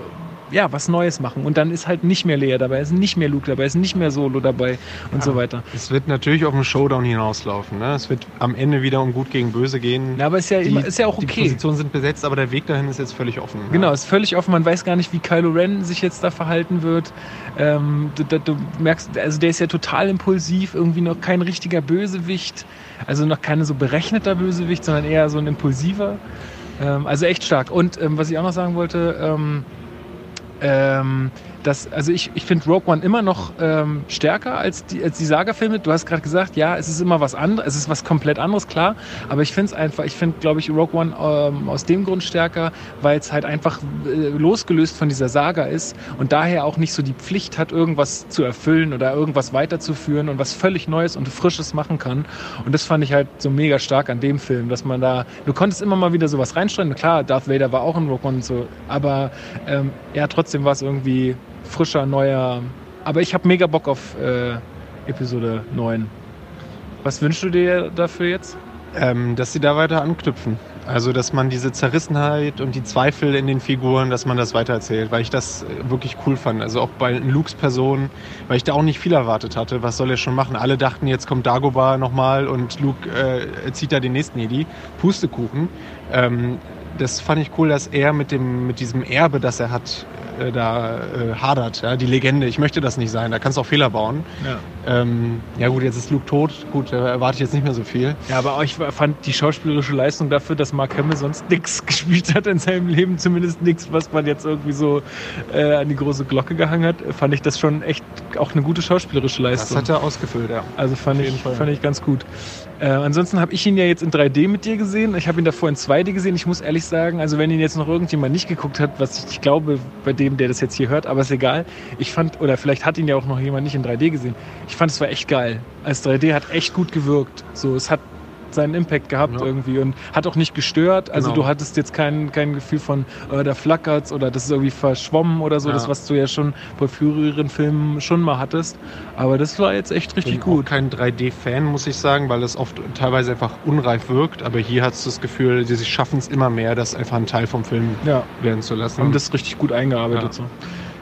ja, was Neues machen. Und dann ist halt nicht mehr Leia dabei, ist nicht mehr Luke dabei, ist nicht mehr Solo dabei und so weiter. Es wird natürlich auf einen Showdown hinauslaufen. Ne? Es wird am Ende wieder um Gut gegen Böse gehen. Ja, aber ist ja, die, ist ja auch Die okay. Positionen sind besetzt, aber der Weg dahin ist jetzt völlig offen. Genau, ist völlig offen. Man weiß gar nicht, wie Kylo Ren sich jetzt da verhalten wird. Ähm, du, du, du merkst, also der ist ja total impulsiv, irgendwie noch kein richtiger Bösewicht. Also noch keine so berechneter Bösewicht, sondern eher so ein impulsiver. Ähm, also echt stark. Und ähm, was ich auch noch sagen wollte, ähm, ähm, das, also ich, ich finde Rogue One immer noch ähm, stärker als die, als die Saga-Filme. Du hast gerade gesagt, ja, es ist immer was anderes, es ist was komplett anderes, klar. Aber ich finde es einfach, ich finde, glaube ich, Rogue One ähm, aus dem Grund stärker, weil es halt einfach äh, losgelöst von dieser Saga ist und daher auch nicht so die Pflicht hat, irgendwas zu erfüllen oder irgendwas weiterzuführen und was völlig Neues und Frisches machen kann. Und das fand ich halt so mega stark an dem Film, dass man da, du konntest immer mal wieder sowas reinstreuen. Klar, Darth Vader war auch in Rogue One und so, aber ähm, ja, trotzdem war es irgendwie frischer, neuer. Aber ich habe mega Bock auf äh, Episode 9. Was wünschst du dir dafür jetzt? Ähm, dass sie da weiter anknüpfen. Also, dass man diese Zerrissenheit und die Zweifel in den Figuren, dass man das weitererzählt, weil ich das äh, wirklich cool fand. Also auch bei Lukes Person, weil ich da auch nicht viel erwartet hatte. Was soll er schon machen? Alle dachten, jetzt kommt Dagobah nochmal und Luke äh, zieht da den nächsten Jedi. Pustekuchen. Ähm, das fand ich cool, dass er mit, dem, mit diesem Erbe, das er hat, da äh, hadert. Ja? Die Legende, ich möchte das nicht sein, da kannst du auch Fehler bauen. Ja. Ähm, ja gut, jetzt ist Luke tot, gut, da erwarte ich jetzt nicht mehr so viel. Ja, aber ich fand die schauspielerische Leistung dafür, dass Mark Hamill sonst nichts [laughs] gespielt hat in seinem Leben, zumindest nichts, was man jetzt irgendwie so äh, an die große Glocke gehangen hat, fand ich das schon echt auch eine gute schauspielerische Leistung. Das hat er ausgefüllt, ja. Also fand ich, Fall. fand ich ganz gut. Äh, ansonsten habe ich ihn ja jetzt in 3D mit dir gesehen. Ich habe ihn davor in 2D gesehen. Ich muss ehrlich sagen, also wenn ihn jetzt noch irgendjemand nicht geguckt hat, was ich, ich glaube bei dem, der das jetzt hier hört, aber ist egal. Ich fand, oder vielleicht hat ihn ja auch noch jemand nicht in 3D gesehen. Ich fand es war echt geil. Als 3D hat echt gut gewirkt. So, es hat seinen Impact gehabt Ja. irgendwie und hat auch nicht gestört. Also Genau. du hattest jetzt kein, kein Gefühl von, äh, da flackert's oder das ist irgendwie verschwommen oder so, Ja. das was du ja schon bei früheren Filmen schon mal hattest. Aber das war jetzt echt richtig bin gut. Auch kein 3D-Fan, muss ich sagen, weil es oft teilweise einfach unreif wirkt. Aber hier hast du das Gefühl, sie schaffen es immer mehr, das einfach ein Teil vom Film Ja. werden zu lassen. Haben das richtig gut eingearbeitet. Ja. So.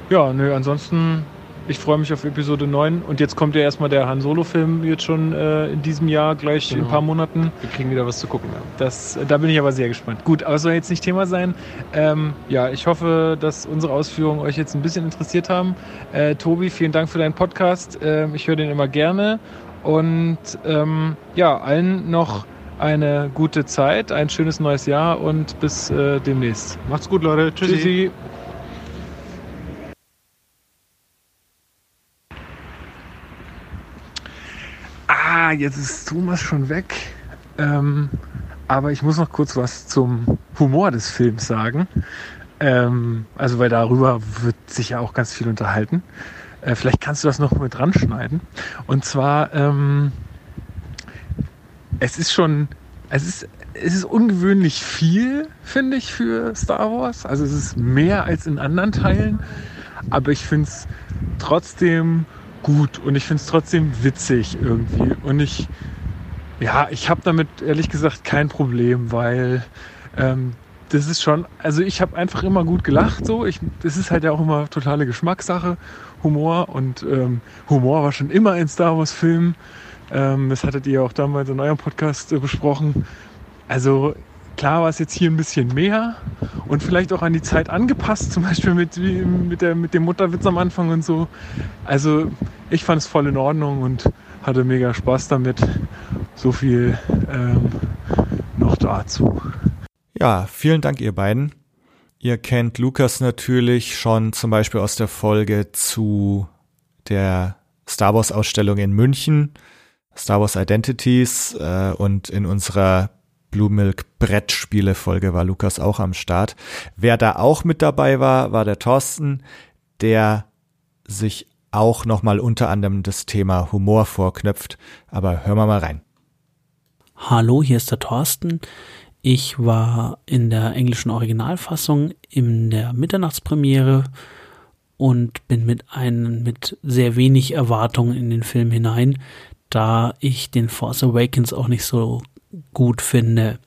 Ja, nö, ansonsten, ich freue mich auf Episode 9 und jetzt kommt ja erstmal der Han Solo-Film jetzt schon äh, in diesem Jahr, gleich in Genau. ein paar Monaten. Wir kriegen wieder was zu gucken. Ja. Das, da bin ich aber sehr gespannt. Gut, aber es soll jetzt nicht Thema sein. Ähm, ja, ich hoffe, dass unsere Ausführungen euch jetzt ein bisschen interessiert haben. Äh, Tobi, vielen Dank für deinen Podcast. Ähm, ich höre den immer gerne. Und ähm, ja, allen noch eine gute Zeit, ein schönes neues Jahr und bis äh, demnächst. Macht's gut, Leute. Tschüssi. Tschüssi. Ah, jetzt ist Thomas schon weg. Ähm, aber ich muss noch kurz was zum Humor des Films sagen. Ähm, also, weil darüber wird sich ja auch ganz viel unterhalten. Äh, vielleicht kannst du das noch mit dran schneiden. Und zwar, ähm, es ist schon, es ist, es ist ungewöhnlich viel, finde ich, für Star Wars. Also es ist mehr als in anderen Teilen. Aber ich finde es trotzdem gut und ich finde es trotzdem witzig irgendwie. Und ich, ja, ich habe damit ehrlich gesagt kein Problem, weil ähm, das ist schon, also ich habe einfach immer gut gelacht so. Ich, das ist halt ja auch immer totale Geschmackssache, Humor und ähm, Humor war schon immer in Star Wars Filmen. Ähm, das hattet ihr auch damals in eurem Podcast äh, besprochen. Also klar war es jetzt hier ein bisschen mehr und vielleicht auch an die Zeit angepasst, zum Beispiel mit, mit, der, mit dem Mutterwitz am Anfang und so. Also ich fand es voll in Ordnung und hatte mega Spaß damit. So viel ähm, noch dazu. Ja, vielen Dank, ihr beiden. Ihr kennt Lukas natürlich schon zum Beispiel aus der Folge zu der Star Wars Ausstellung in München, Star Wars Identities äh, und in unserer Blue Milk Brettspiele Folge war Lukas auch am Start. Wer da auch mit dabei war, war der Thorsten, der sich auch nochmal unter anderem das Thema Humor vorknöpft. Aber hören wir mal rein. Hallo, hier ist der Thorsten. Ich war in der englischen Originalfassung in der Mitternachtspremiere und bin mit einem mit sehr wenig Erwartungen in den Film hinein, da ich den Force Awakens auch nicht so gut finde.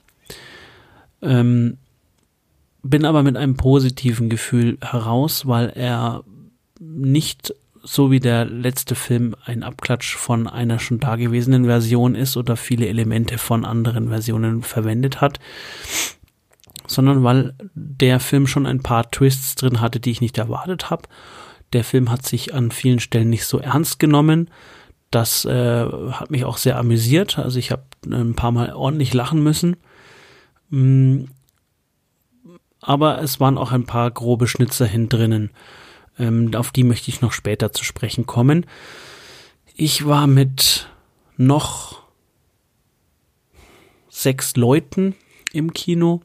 Ähm, bin aber mit einem positiven Gefühl heraus, weil er nicht so wie der letzte Film ein Abklatsch von einer schon dagewesenen Version ist oder viele Elemente von anderen Versionen verwendet hat, sondern weil der Film schon ein paar Twists drin hatte, die ich nicht erwartet habe. Der Film hat sich an vielen Stellen nicht so ernst genommen. Das äh, hat mich auch sehr amüsiert. Also ich habe ein paar Mal ordentlich lachen müssen. Mm, aber es waren auch ein paar grobe Schnitzer hin drinnen. Ähm, auf die möchte ich noch später zu sprechen kommen. Ich war mit noch sechs Leuten im Kino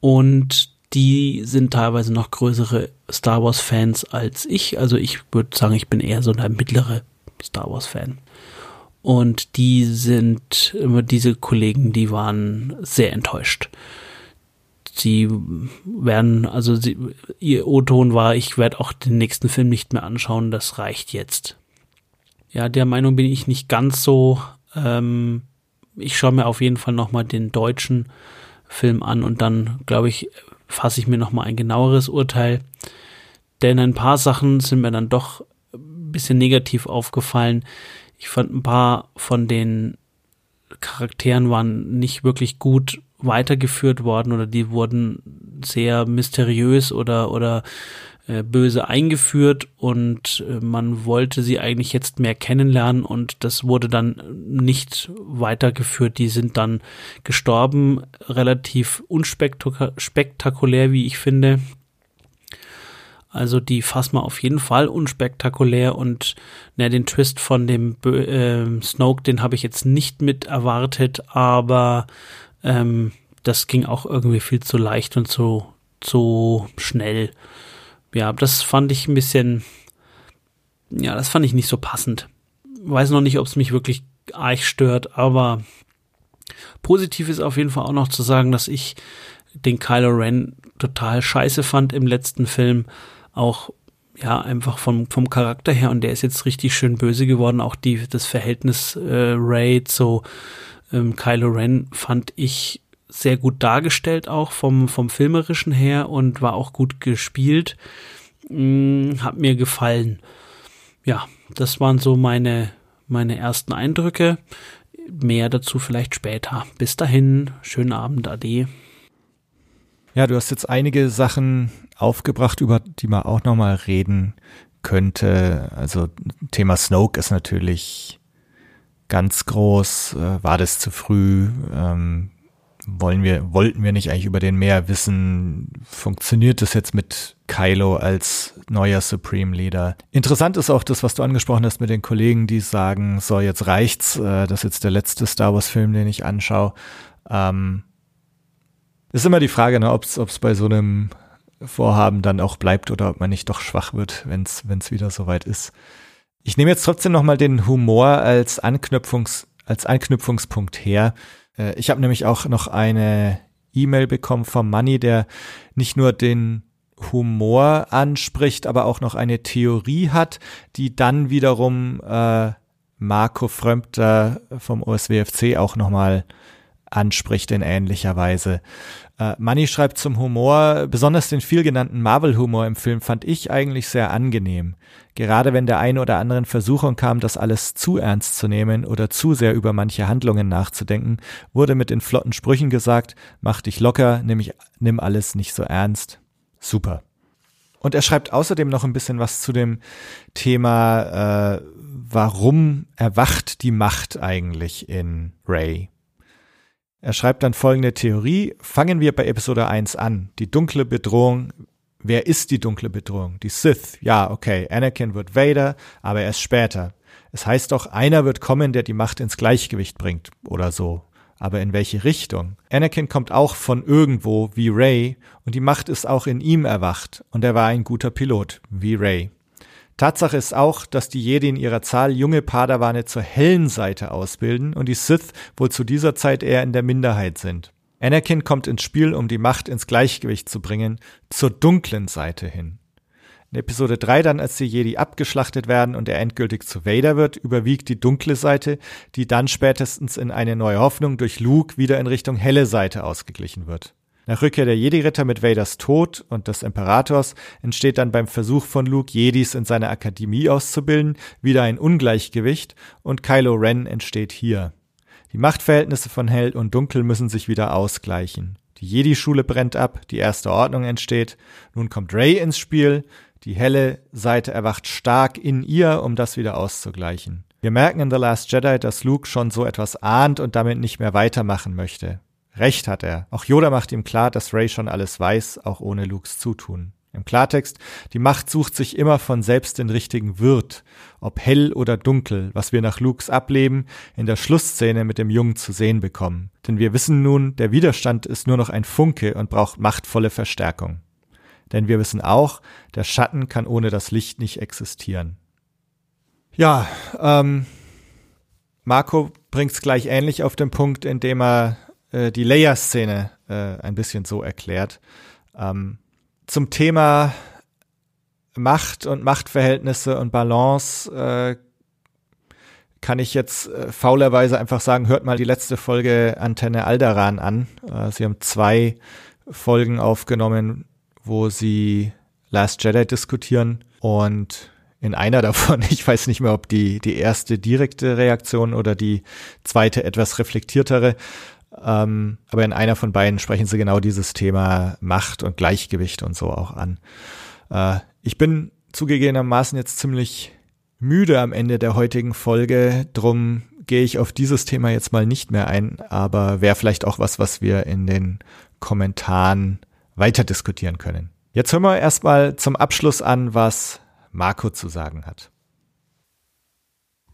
und die sind teilweise noch größere Star Wars Fans als ich. Also ich würde sagen, ich bin eher so ein mittlerer Star Wars Fan. Und die sind diese Kollegen, die waren sehr enttäuscht sie werden, also sie, ihr O-Ton war, ich werde auch den nächsten Film nicht mehr anschauen, das reicht jetzt. Ja, der Meinung bin ich nicht ganz so. Ähm, ich schaue mir auf jeden Fall nochmal den deutschen Film an und dann, glaube ich, fasse ich mir nochmal ein genaueres Urteil. Denn ein paar Sachen sind mir dann doch ein bisschen negativ aufgefallen. Ich fand ein paar von den Charakteren waren nicht wirklich gut weitergeführt worden oder die wurden sehr mysteriös oder oder äh, böse eingeführt und äh, man wollte sie eigentlich jetzt mehr kennenlernen und das wurde dann nicht weitergeführt. Die sind dann gestorben, relativ unspektakulär, wie ich finde. Also die Phasma auf jeden Fall unspektakulär und ne, den Twist von dem äh, Snoke, den habe ich jetzt nicht mit erwartet, aber ähm, das ging auch irgendwie viel zu leicht und zu, zu schnell. Ja, das fand ich ein bisschen, ja, das fand ich nicht so passend. Weiß noch nicht, ob es mich wirklich arg stört, aber positiv ist auf jeden Fall auch noch zu sagen, dass ich den Kylo Ren total scheiße fand im letzten Film. Auch ja, einfach vom, vom Charakter her und der ist jetzt richtig schön böse geworden. Auch die, das Verhältnis äh, Ray zu ähm, Kylo Ren fand ich sehr gut dargestellt, auch vom, vom filmerischen her und war auch gut gespielt. Hm, hat mir gefallen. Ja, das waren so meine, meine ersten Eindrücke. Mehr dazu vielleicht später. Bis dahin, schönen Abend, Ade. Ja, du hast jetzt einige Sachen aufgebracht, über die man auch nochmal reden könnte. Also Thema Snoke ist natürlich ganz groß. Äh, war das zu früh? Ähm, wollen wir, wollten wir nicht eigentlich über den mehr wissen? Funktioniert das jetzt mit Kylo als neuer Supreme Leader? Interessant ist auch das, was du angesprochen hast mit den Kollegen, die sagen, so jetzt reicht's, äh, das ist jetzt der letzte Star Wars Film, den ich anschaue. Ähm, ist immer die Frage, ne, ob es bei so einem Vorhaben dann auch bleibt oder ob man nicht doch schwach wird, wenn es wieder soweit ist. Ich nehme jetzt trotzdem nochmal den Humor als Anknüpfungs als Anknüpfungspunkt her. Äh, ich habe nämlich auch noch eine E-Mail bekommen vom Manny, der nicht nur den Humor anspricht, aber auch noch eine Theorie hat, die dann wiederum äh, Marco Frömpter vom OSWFC auch nochmal anspricht in ähnlicher Weise. Äh, Manny schreibt zum Humor, besonders den vielgenannten Marvel-Humor im Film fand ich eigentlich sehr angenehm. Gerade wenn der eine oder anderen Versuchung kam, das alles zu ernst zu nehmen oder zu sehr über manche Handlungen nachzudenken, wurde mit den flotten Sprüchen gesagt, mach dich locker, nimm, ich, nimm alles nicht so ernst. Super. Und er schreibt außerdem noch ein bisschen was zu dem Thema, äh, warum erwacht die Macht eigentlich in Ray? Er schreibt dann folgende Theorie. Fangen wir bei Episode 1 an. Die dunkle Bedrohung. Wer ist die dunkle Bedrohung? Die Sith. Ja, okay. Anakin wird Vader, aber erst später. Es heißt doch, einer wird kommen, der die Macht ins Gleichgewicht bringt oder so. Aber in welche Richtung? Anakin kommt auch von irgendwo wie Ray und die Macht ist auch in ihm erwacht und er war ein guter Pilot wie Ray. Tatsache ist auch, dass die Jedi in ihrer Zahl junge Padawane zur hellen Seite ausbilden und die Sith wohl zu dieser Zeit eher in der Minderheit sind. Anakin kommt ins Spiel, um die Macht ins Gleichgewicht zu bringen, zur dunklen Seite hin. In Episode 3 dann, als die Jedi abgeschlachtet werden und er endgültig zu Vader wird, überwiegt die dunkle Seite, die dann spätestens in eine neue Hoffnung durch Luke wieder in Richtung helle Seite ausgeglichen wird. Nach Rückkehr der Jedi-Ritter mit Vaders Tod und des Imperators entsteht dann beim Versuch von Luke, Jedis in seiner Akademie auszubilden, wieder ein Ungleichgewicht und Kylo Ren entsteht hier. Die Machtverhältnisse von Hell und Dunkel müssen sich wieder ausgleichen. Die Jedi-Schule brennt ab, die erste Ordnung entsteht. Nun kommt Rey ins Spiel, die helle Seite erwacht stark in ihr, um das wieder auszugleichen. Wir merken in The Last Jedi, dass Luke schon so etwas ahnt und damit nicht mehr weitermachen möchte. Recht hat er. Auch Yoda macht ihm klar, dass Ray schon alles weiß, auch ohne Lukes Zutun. Im Klartext, die Macht sucht sich immer von selbst den richtigen Wirt, ob hell oder dunkel, was wir nach Lukes Ableben in der Schlussszene mit dem Jungen zu sehen bekommen. Denn wir wissen nun, der Widerstand ist nur noch ein Funke und braucht machtvolle Verstärkung. Denn wir wissen auch, der Schatten kann ohne das Licht nicht existieren. Ja, ähm, Marco bringt's gleich ähnlich auf den Punkt, indem er äh, die Leia-Szene äh, ein bisschen so erklärt. Ähm, zum Thema Macht und Machtverhältnisse und Balance äh, kann ich jetzt äh, faulerweise einfach sagen, hört mal die letzte Folge Antenne Alderan an. Äh, sie haben zwei Folgen aufgenommen, wo sie Last Jedi diskutieren und in einer [laughs] davon, ich weiß nicht mehr, ob die, die erste direkte Reaktion oder die zweite etwas reflektiertere, ähm, aber in einer von beiden sprechen sie genau dieses Thema Macht und Gleichgewicht und so auch an. Äh, ich bin zugegebenermaßen jetzt ziemlich müde am Ende der heutigen Folge, drum gehe ich auf dieses Thema jetzt mal nicht mehr ein, aber wäre vielleicht auch was, was wir in den Kommentaren weiter diskutieren können. Jetzt hören wir erstmal zum Abschluss an, was Marco zu sagen hat.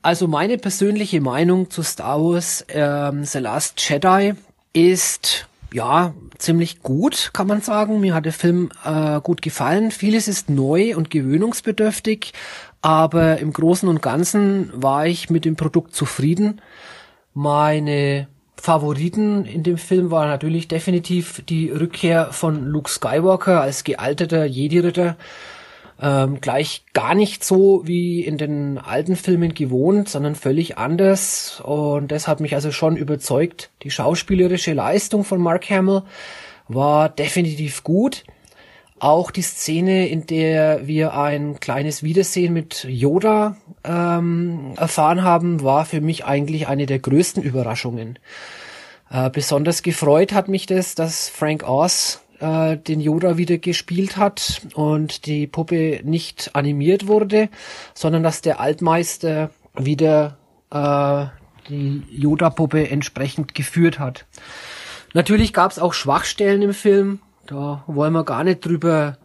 Also meine persönliche Meinung zu Star Wars ähm, The Last Jedi ist ja ziemlich gut, kann man sagen. Mir hat der Film äh, gut gefallen. Vieles ist neu und gewöhnungsbedürftig, aber im Großen und Ganzen war ich mit dem Produkt zufrieden. Meine Favoriten in dem Film war natürlich definitiv die Rückkehr von Luke Skywalker als gealterter Jedi-Ritter ähm, gleich gar nicht so wie in den alten Filmen gewohnt, sondern völlig anders. Und das hat mich also schon überzeugt. Die schauspielerische Leistung von Mark Hamill war definitiv gut. Auch die Szene, in der wir ein kleines Wiedersehen mit Yoda ähm, erfahren haben, war für mich eigentlich eine der größten Überraschungen. Äh, besonders gefreut hat mich das, dass Frank Oz äh, den Yoda wieder gespielt hat und die Puppe nicht animiert wurde, sondern dass der Altmeister wieder äh, die Yoda-Puppe entsprechend geführt hat. Natürlich gab es auch Schwachstellen im Film, da wollen wir gar nicht drüber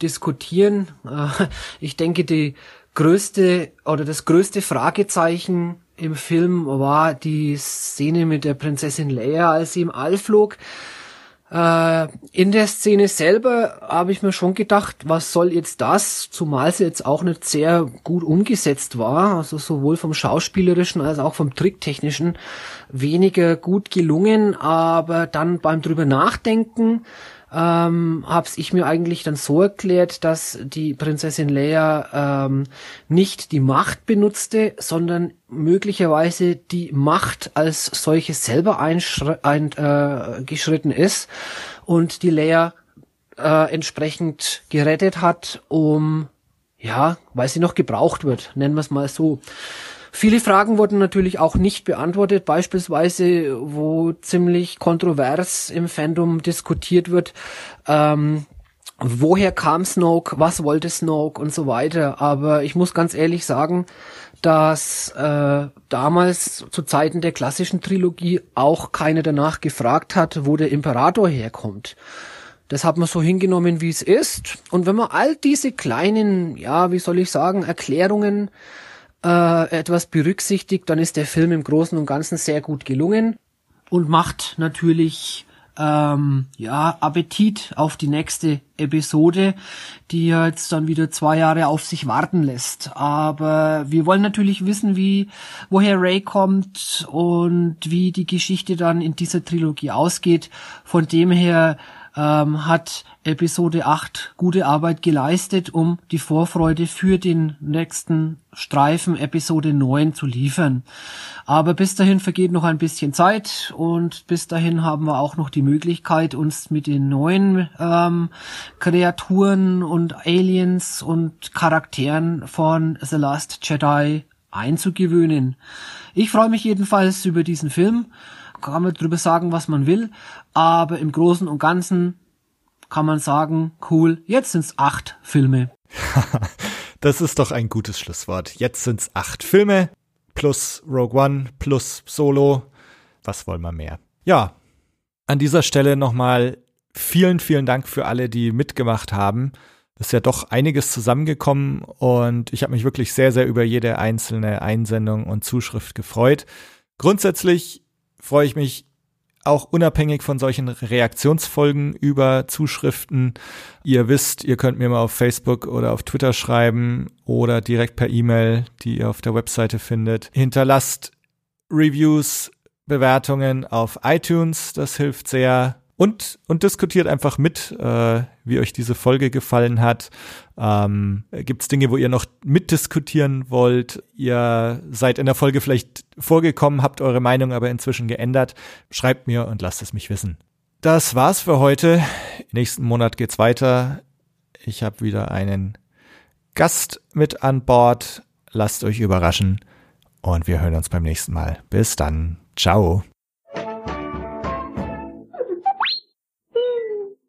diskutieren. Äh, ich denke, die größte oder das größte Fragezeichen im Film war die Szene mit der Prinzessin Leia, als sie im All flog. Äh, in der Szene selber habe ich mir schon gedacht, was soll jetzt das, zumal sie jetzt auch nicht sehr gut umgesetzt war, also sowohl vom schauspielerischen als auch vom tricktechnischen weniger gut gelungen, aber dann beim drüber nachdenken ähm, habe ich mir eigentlich dann so erklärt, dass die Prinzessin Leia ähm, nicht die Macht benutzte, sondern möglicherweise die Macht als solche selber eingeschritten äh, ist und die Leia äh, entsprechend gerettet hat, um ja, weil sie noch gebraucht wird, nennen wir es mal so. Viele Fragen wurden natürlich auch nicht beantwortet, beispielsweise, wo ziemlich kontrovers im Fandom diskutiert wird, ähm, woher kam Snoke, was wollte Snoke und so weiter. Aber ich muss ganz ehrlich sagen, dass äh, damals zu Zeiten der klassischen Trilogie auch keiner danach gefragt hat, wo der Imperator herkommt. Das hat man so hingenommen, wie es ist. Und wenn man all diese kleinen, ja, wie soll ich sagen, Erklärungen äh, etwas berücksichtigt, dann ist der Film im Großen und Ganzen sehr gut gelungen und macht natürlich ähm, ja Appetit auf die nächste Episode, die jetzt dann wieder zwei Jahre auf sich warten lässt. Aber wir wollen natürlich wissen, wie woher Ray kommt und wie die Geschichte dann in dieser Trilogie ausgeht. Von dem her ähm, hat Episode 8 gute Arbeit geleistet, um die Vorfreude für den nächsten Streifen Episode 9 zu liefern. Aber bis dahin vergeht noch ein bisschen Zeit und bis dahin haben wir auch noch die Möglichkeit, uns mit den neuen ähm, Kreaturen und Aliens und Charakteren von The Last Jedi einzugewöhnen. Ich freue mich jedenfalls über diesen Film. Kann man drüber sagen, was man will, aber im Großen und Ganzen kann man sagen, cool, jetzt sind's acht Filme. [laughs] das ist doch ein gutes Schlusswort. Jetzt sind's acht Filme plus Rogue One plus Solo. Was wollen wir mehr? Ja, an dieser Stelle nochmal vielen, vielen Dank für alle, die mitgemacht haben. Es ist ja doch einiges zusammengekommen und ich habe mich wirklich sehr, sehr über jede einzelne Einsendung und Zuschrift gefreut. Grundsätzlich freue ich mich auch unabhängig von solchen Reaktionsfolgen über Zuschriften. Ihr wisst, ihr könnt mir mal auf Facebook oder auf Twitter schreiben oder direkt per E-Mail, die ihr auf der Webseite findet. Hinterlasst Reviews, Bewertungen auf iTunes, das hilft sehr und, und diskutiert einfach mit, äh, wie euch diese Folge gefallen hat. Ähm, Gibt es Dinge, wo ihr noch mitdiskutieren wollt? Ihr seid in der Folge vielleicht vorgekommen, habt eure Meinung aber inzwischen geändert. Schreibt mir und lasst es mich wissen. Das war's für heute. Nächsten Monat geht's weiter. Ich habe wieder einen Gast mit an Bord. Lasst euch überraschen und wir hören uns beim nächsten Mal. Bis dann. Ciao.